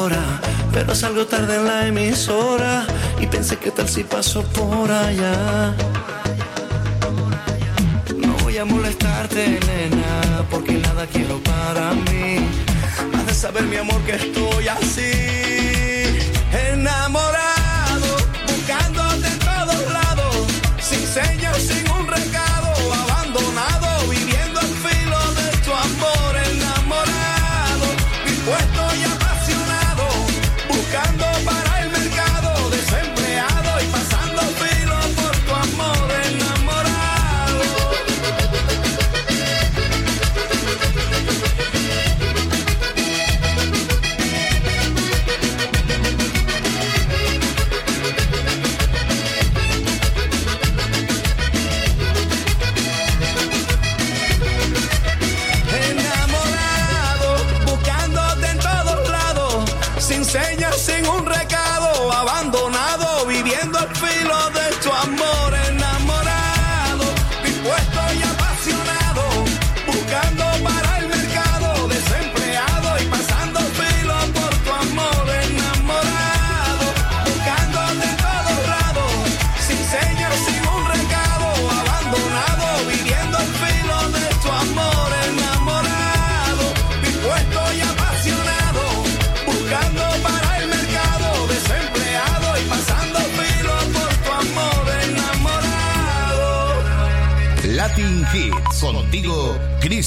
Speaker 25: hora, pero salgo tarde en la emisora y pensé que tal si paso por allá. No voy a molestarte, nena, porque nada quiero para mí. Has de saber, mi amor, que estoy así, enamorado, buscándote en todos lados, sin señas, sin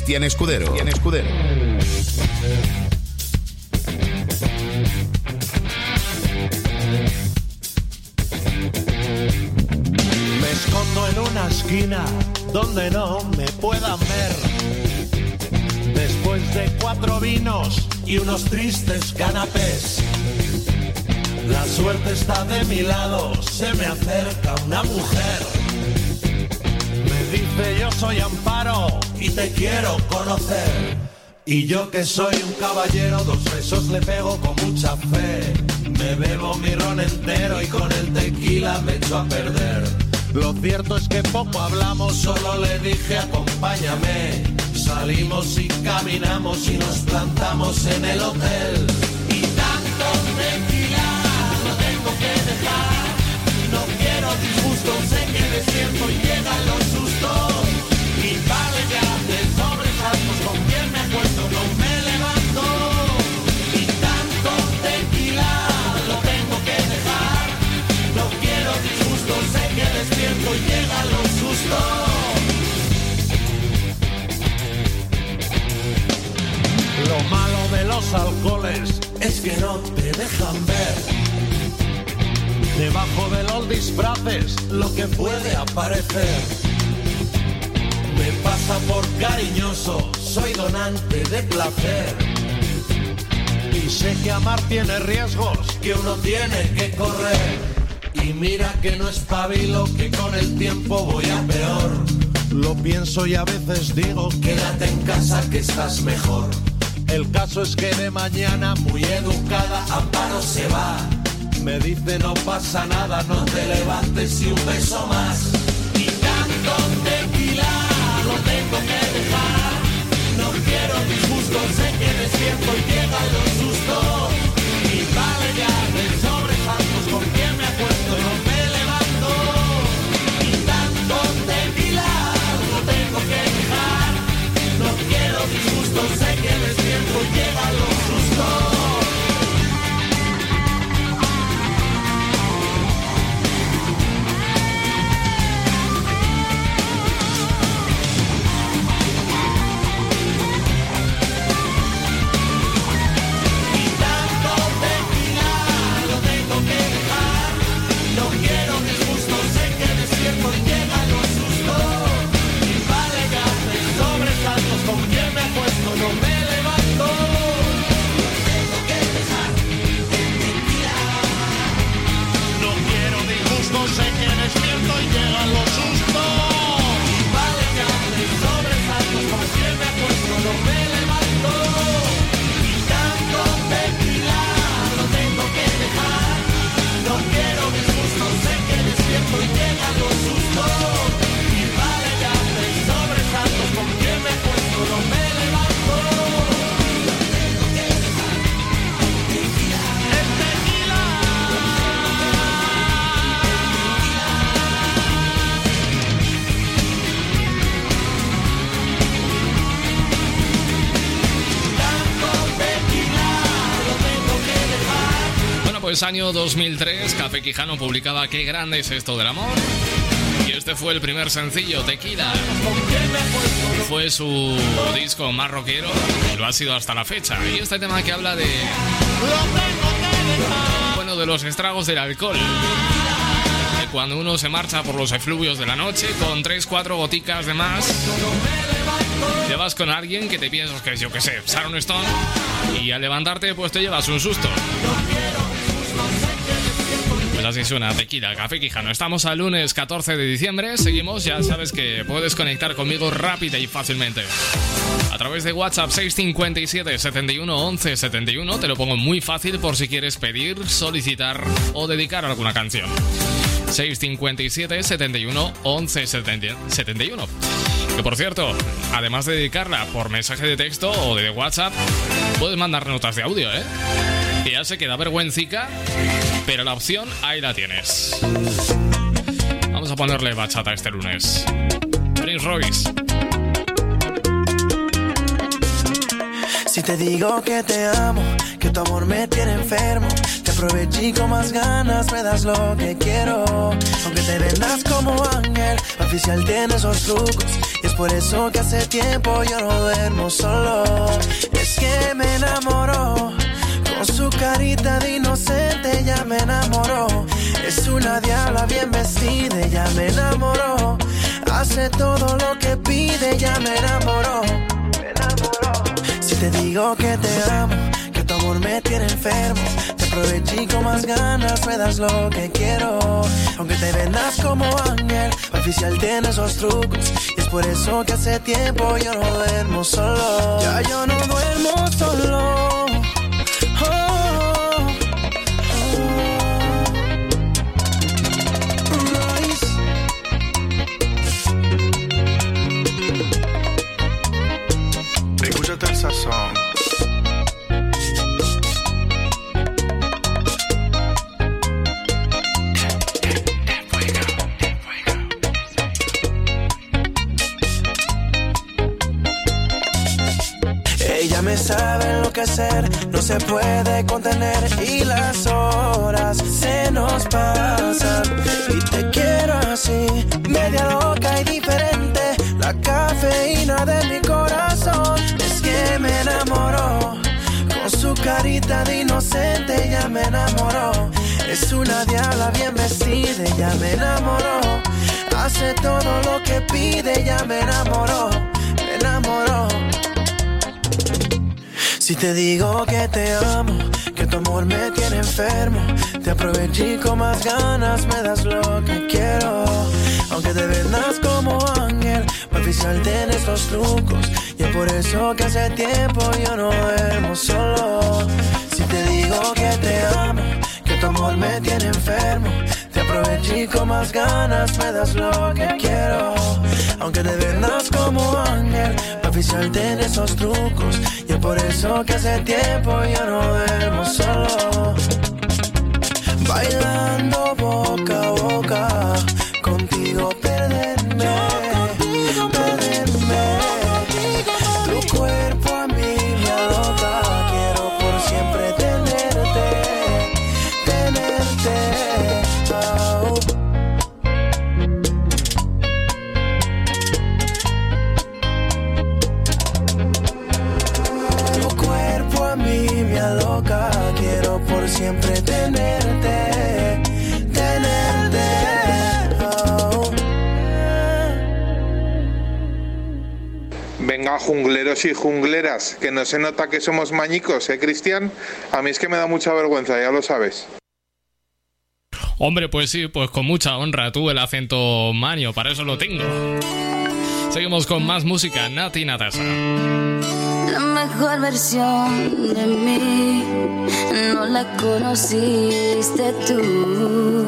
Speaker 24: Cristian Escudero. Cristian Escudero.
Speaker 26: Me escondo en una esquina donde no me puedan ver. Después de cuatro vinos
Speaker 27: y unos tristes canapés. La suerte está de mi lado, se me acerca una mujer. Me dice yo soy amparo, y te quiero conocer. Y yo que soy un caballero, dos besos le pego con mucha fe. Me bebo mi ron entero y con el tequila me echo a perder. Lo cierto es que poco hablamos, solo le dije acompáñame. Salimos y caminamos y nos plantamos en el hotel. Y tanto tequila lo tengo que dejar. No quiero disgustos, sé que despierto y los alcoholes es que no te dejan ver. Debajo de los disfraces lo que puede aparecer. Me pasa por cariñoso, soy donante de placer. Y sé que amar tiene riesgos que uno tiene que correr. Y mira que no espabilo, que con el tiempo voy a peor. Lo pienso y a veces digo, quédate en casa que estás mejor. El caso es que de mañana, muy educada, Amparo se va. Me dice no pasa nada, no te levantes y un beso más.
Speaker 1: Pues año 2003, Café Quijano publicaba Qué grande es esto del amor. Y este fue el primer sencillo, Tequila. Fue su disco más rockero y lo ha sido hasta la fecha. Y este tema que habla de. Bueno, de los estragos del alcohol. Cuando uno se marcha por los efluvios de la noche con 3-4 goticas de más. Te vas con alguien que te piensas que es, yo que sé, Sharon Stone. Y al levantarte, pues te llevas un susto. Así suena Tequila, Café Quijano. Estamos al lunes 14 de diciembre. Seguimos, ya sabes que puedes conectar conmigo rápida y fácilmente. A través de WhatsApp 657 71 11 71. Te lo pongo muy fácil por si quieres pedir, solicitar o dedicar alguna canción. 657 71 11 71. Que por cierto, además de dedicarla por mensaje de texto o de WhatsApp, puedes mandar notas de audio, ¿eh? Ya sé que da vergüencica, pero la opción ahí la tienes. Vamos a ponerle bachata este lunes. Prince Royce.
Speaker 14: Si te digo que te amo, que tu amor me tiene enfermo, te aproveché con más ganas me das lo que quiero. Aunque te vendas como ángel, oficial tiene esos trucos. Y es por eso que hace tiempo yo no duermo solo. Es que me enamoró. Carita de inocente ya me enamoró. Es una diabla bien vestida, ya me enamoró. Hace todo lo que pide, ya me enamoró. Me. Si te digo que te amo,
Speaker 24: amor me tiene enfermo. Te aproveché con más ganas, me das lo que quiero. Aunque te vendas como ángel, oficial tiene esos trucos. Y es por eso que hace tiempo yo no duermo. Más ganas, me das lo que quiero. Aunque te vendas como ángel, para oficial tienes los trucos. Y es por eso que hace tiempo yo no duermo solo. Si te digo que te amo, que tu amor me tiene enfermo, te aproveché con más ganas, me das lo que quiero. Aunque te vendas como ángel, para oficial tienes esos trucos. Y es por eso que hace tiempo yo no duermo solo. Bailando boca a boca, contigo
Speaker 28: jungleros y jungleras, que no se nota que somos mañicos, ¿eh, Cristian? A mí es que me da mucha vergüenza, ya lo sabes.
Speaker 1: Hombre, pues sí, pues con mucha honra. Tú el acento manio, para eso lo tengo. Seguimos con más música, Nati Natasha.
Speaker 29: La mejor versión de mí no la conociste tú,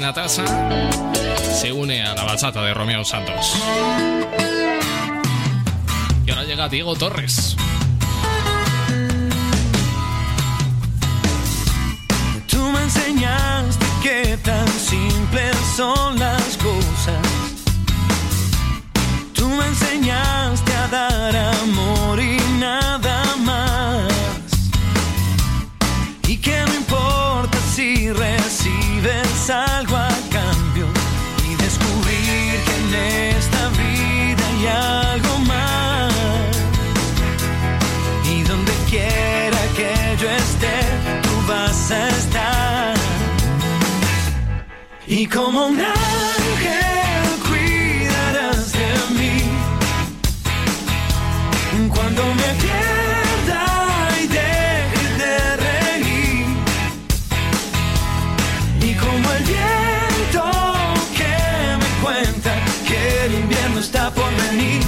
Speaker 1: Natasa se une a la bachata de Romeo Santos. Y ahora llega Diego Torres.
Speaker 14: por venir.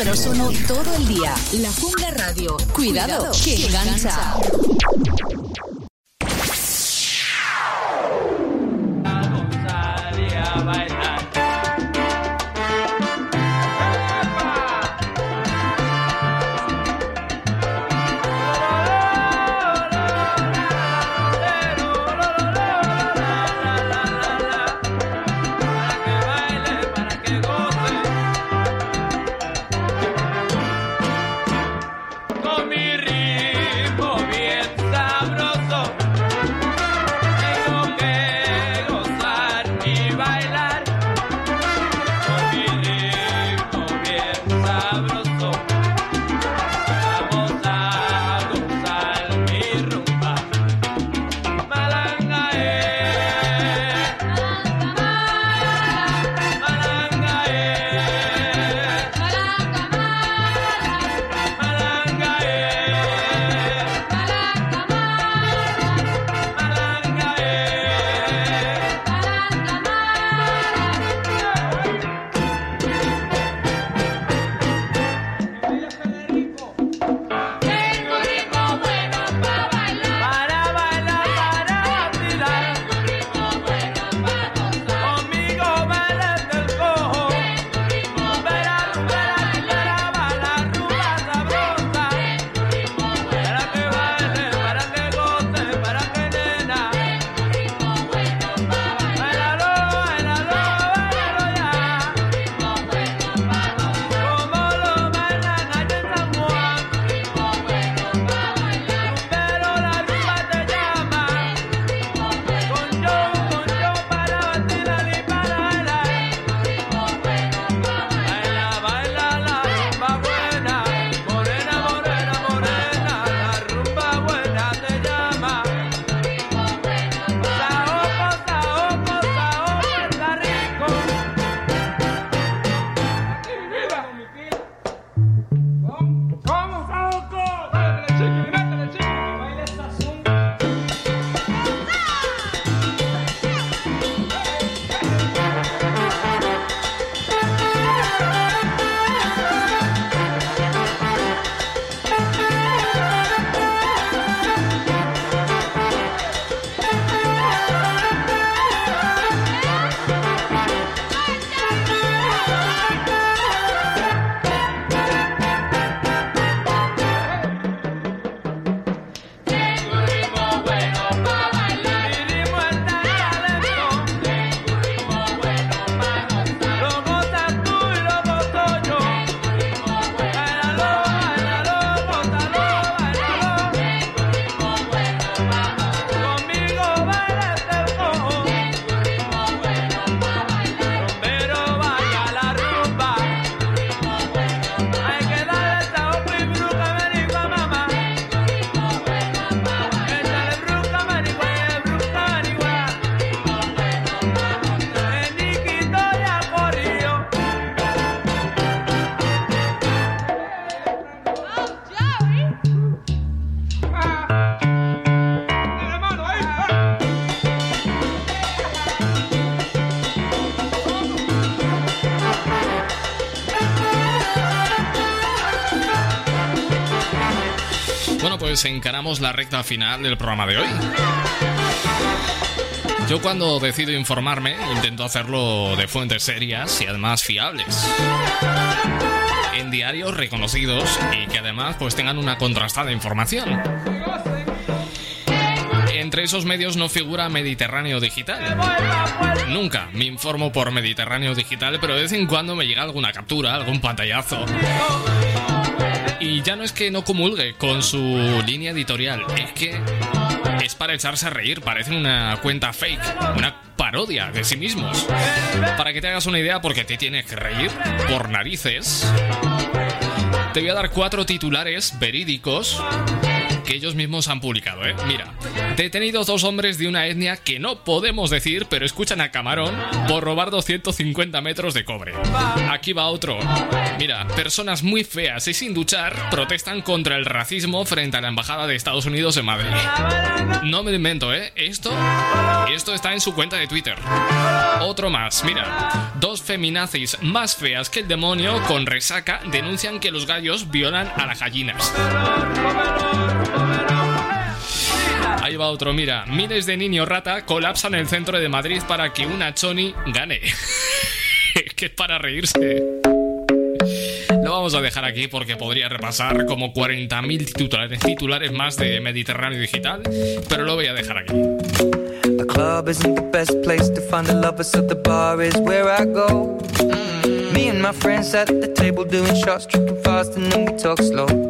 Speaker 12: Números uno todo el día. La Jungla Radio. Cuidado, que engancha.
Speaker 1: Encaramos la recta final del programa de hoy. Yo cuando decido informarme intento hacerlo de fuentes serias y además fiables. En diarios reconocidos y que además pues tengan una contrastada información. Entre esos medios no figura Mediterráneo Digital. Nunca me informo por Mediterráneo Digital, pero de vez en cuando me llega alguna captura, algún pantallazo. Y ya no es que no comulgue con su línea editorial, es que es para echarse a reír, parece una cuenta fake, una parodia de sí mismos. Para que te hagas una idea, porque te tienes que reír por narices, te voy a dar cuatro titulares verídicos que ellos mismos han publicado, ¿eh? Mira, detenidos dos hombres de una etnia que no podemos decir, pero escuchan a Camarón por robar 250 metros de cobre. Aquí va otro. Mira, personas muy feas y sin duchar protestan contra el racismo frente a la Embajada de Estados Unidos en Madrid. No me invento, ¿eh? Esto, esto está en su cuenta de Twitter. Otro más, mira. Dos feminazis más feas que el demonio con resaca denuncian que los gallos violan a las gallinas. Ahí va otro, mira. Miles de niños rata colapsan el centro de Madrid para que una choni gane. que es para reírse. Lo vamos a dejar aquí porque podría repasar como 40.000 titulares, titulares más de Mediterráneo Digital, pero lo voy a dejar aquí.
Speaker 11: The club isn't the best place to find the lovers, so the bar is where I go. Me and my friends at the table doing shots, tripping fast, and then we talk slow.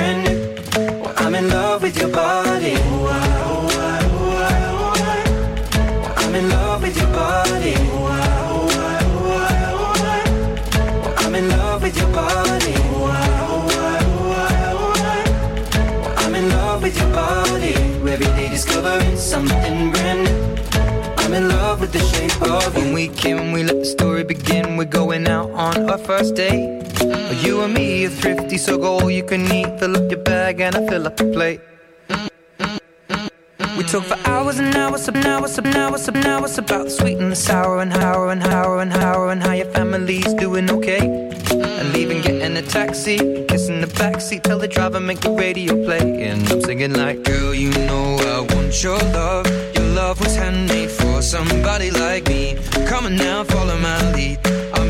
Speaker 11: we're going out on our first date. You and me are thrifty, so go all you can eat. Fill up your bag and I fill up the plate. We talk for hours and hours and hours and hours and hours about the sweet and the sour and how and how and how and how your family's doing okay. And leaving, getting a taxi, kissing the backseat, tell the driver make the radio play. And I'm singing like, girl, you know I want your love. Your love was handmade for somebody like me. Come on now, follow my lead.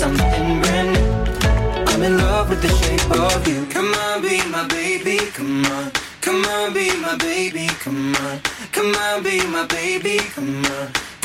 Speaker 11: Something brand new. I'm in love with the shape of you. Come on, be my baby, come on. Come on, be my baby, come on. Come on, be my baby, come on.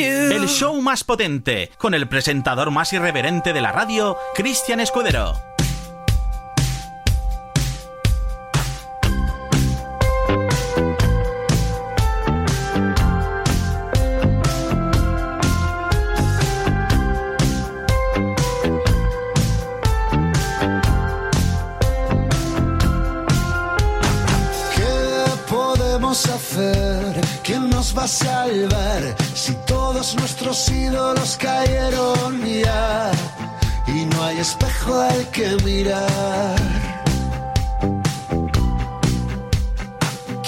Speaker 30: El show más potente, con el presentador más irreverente de la radio, Cristian Escudero.
Speaker 3: salvar si todos nuestros ídolos cayeron ya y no hay espejo al que mirar?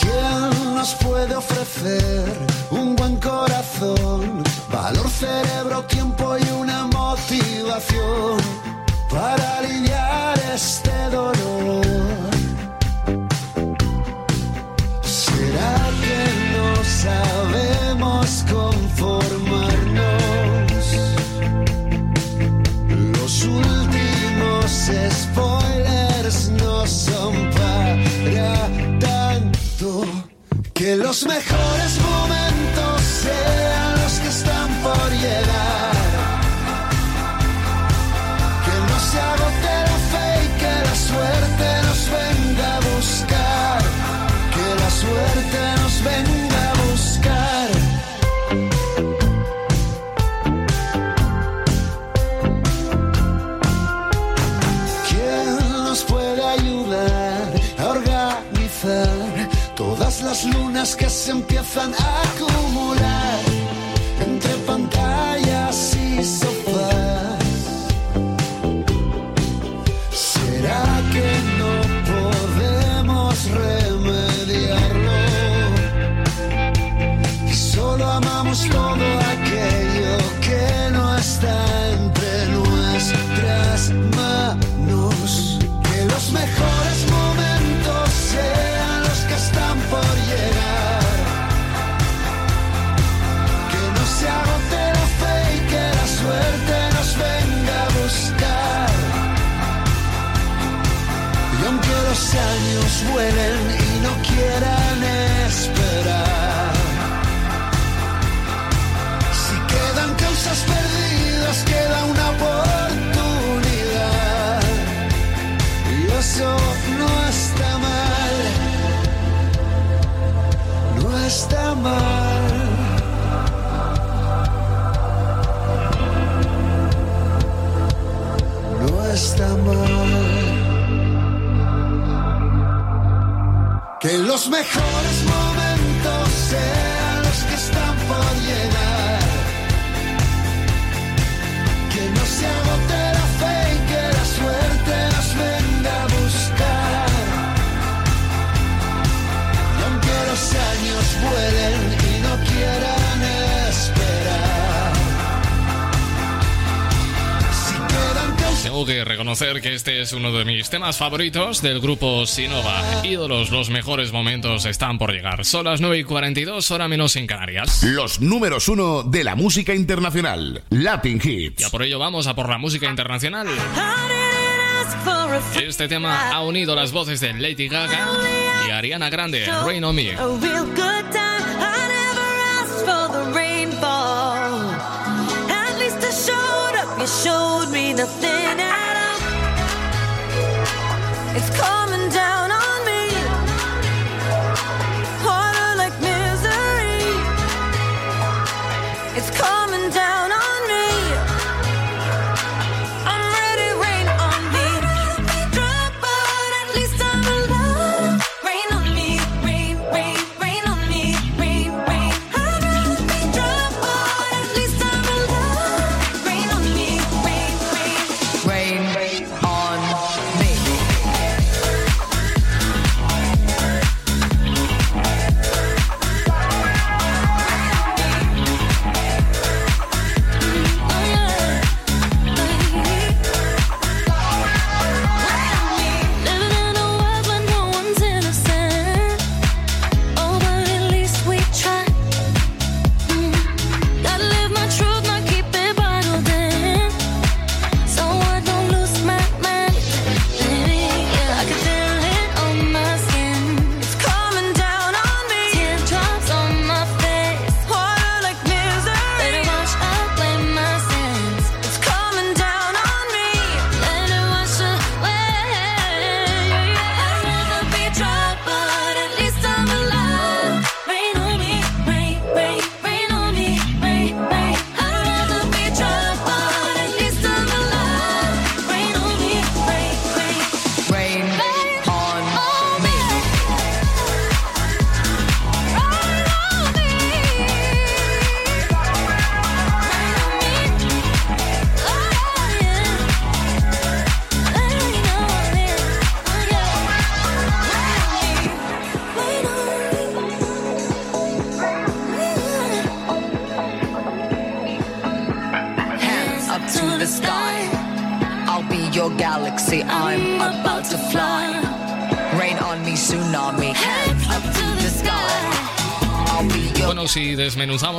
Speaker 3: ¿Quién nos puede ofrecer un
Speaker 20: buen corazón, valor, cerebro, tiempo y una motivación para aliviar este dolor? Smack. van aard. nos.
Speaker 1: reconocer que este es uno de mis temas favoritos del grupo Sinova. Ídolos, los mejores momentos están por llegar. Son las 9 y 42, hora menos en Canarias.
Speaker 24: Los números uno de la música internacional, Latin Hits.
Speaker 1: Ya por ello vamos a por la música internacional. Este tema ha unido las voces de Lady Gaga y Ariana Grande, Rain on Me.
Speaker 31: nothing It's coming.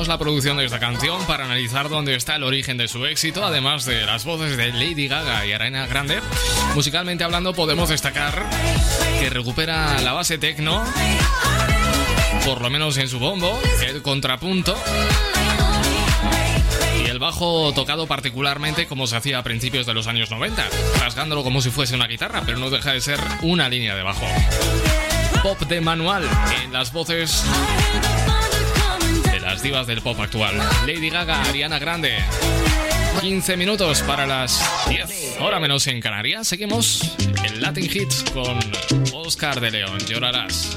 Speaker 1: La producción de esta canción para analizar dónde está el origen de su éxito, además de las voces de Lady Gaga y Arena Grande, musicalmente hablando podemos destacar que recupera la base techno, por lo menos en su bombo, el contrapunto y el bajo tocado particularmente como se hacía a principios de los años 90, rasgándolo como si fuese una guitarra, pero no deja de ser una línea de bajo. Pop de manual en las voces del pop actual. Lady Gaga, Ariana Grande. 15 minutos para las 10, hora menos en Canarias. Seguimos en Latin Hits con Oscar de León. Llorarás.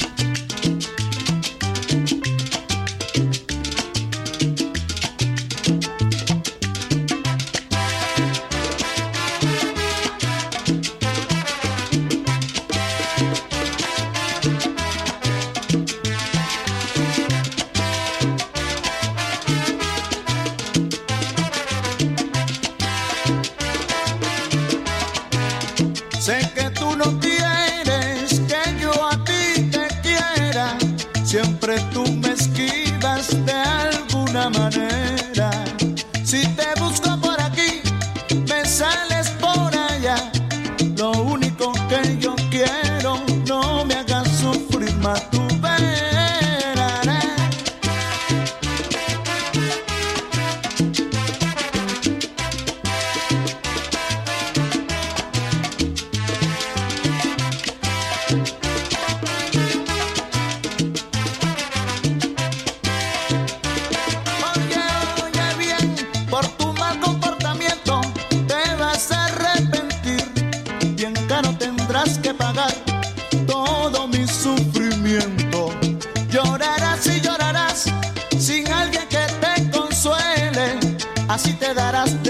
Speaker 32: Te darás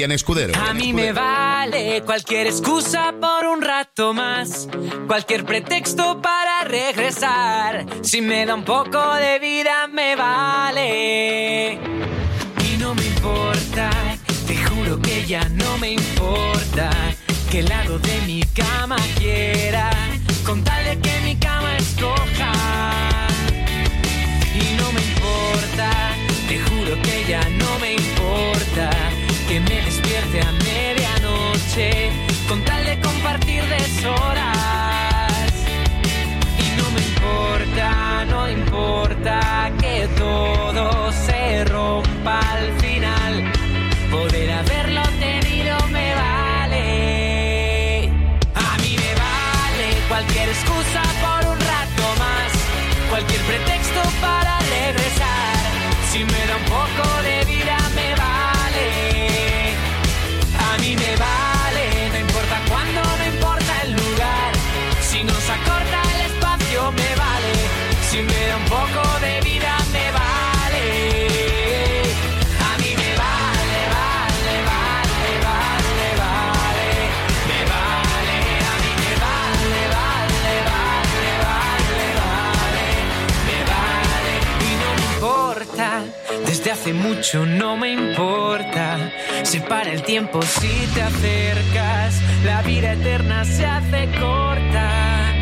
Speaker 2: Cristian Escudero.
Speaker 5: A mí me vale cualquier excusa por un rato más, cualquier pretexto para regresar. Si me da un poco de vida, me vale. Y no me importa, te juro que ya no me importa qué lado de mi cama quiera, con tal de que mi cama escoja. Y no me importa, te juro que ya no cualquier pretexto hace mucho no me importa. Se para el tiempo si te acercas. La vida eterna se hace corta.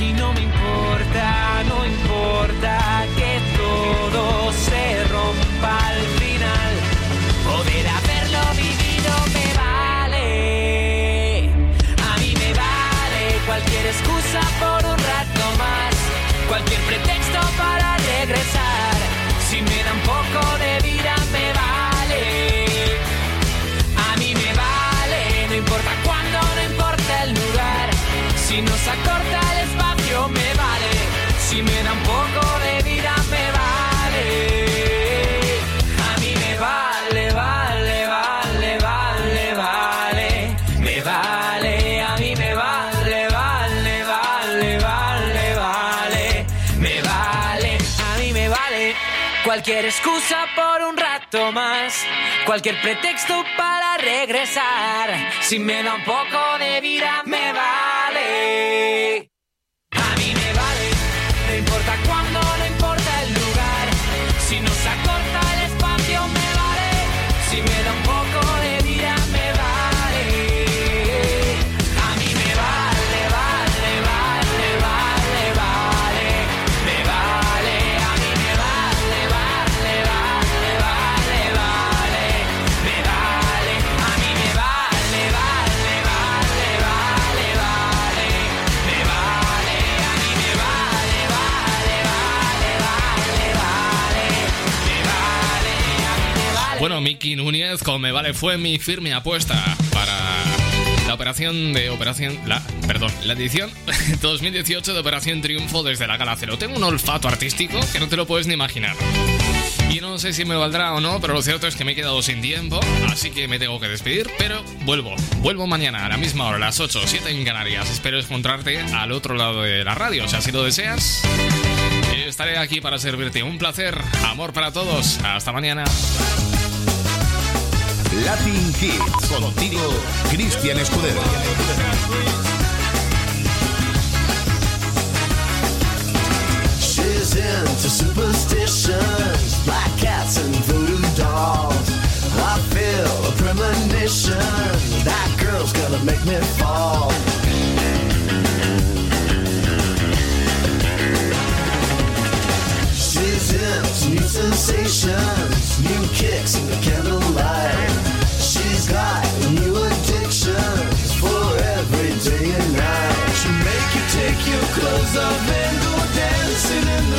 Speaker 5: Y no me importa, no importa que todo se rompa al final. Poder haberlo vivido me vale. A mí me vale cualquier excusa por un rato más. Cualquier Cualquier excusa por un rato más, cualquier pretexto para regresar. Si me da un poco de vida, me vale.
Speaker 1: Bueno, Miki Núñez con Me Vale fue mi firme apuesta para la operación de Operación. La, perdón, la edición 2018 de Operación Triunfo desde la Gala Cero. Tengo un olfato artístico que no te lo puedes ni imaginar. Y no sé si me valdrá o no, pero lo cierto es que me he quedado sin tiempo, así que me tengo que despedir, pero vuelvo. Vuelvo mañana a la misma hora, a las 8, 7 en Canarias. Espero encontrarte al otro lado de la radio, si así lo deseas. Estaré aquí para servirte. Un placer. Amor para todos. Hasta mañana.
Speaker 2: Latin Kids. Contigo, Cristian Escudero.
Speaker 20: She's into superstitions, black cats and voodoo dolls. I feel a premonition, that girl's gonna make me fall. She's into new sensations, new kicks in the candlelight got new addictions for every day and night. She make you take your clothes off and go dancing in the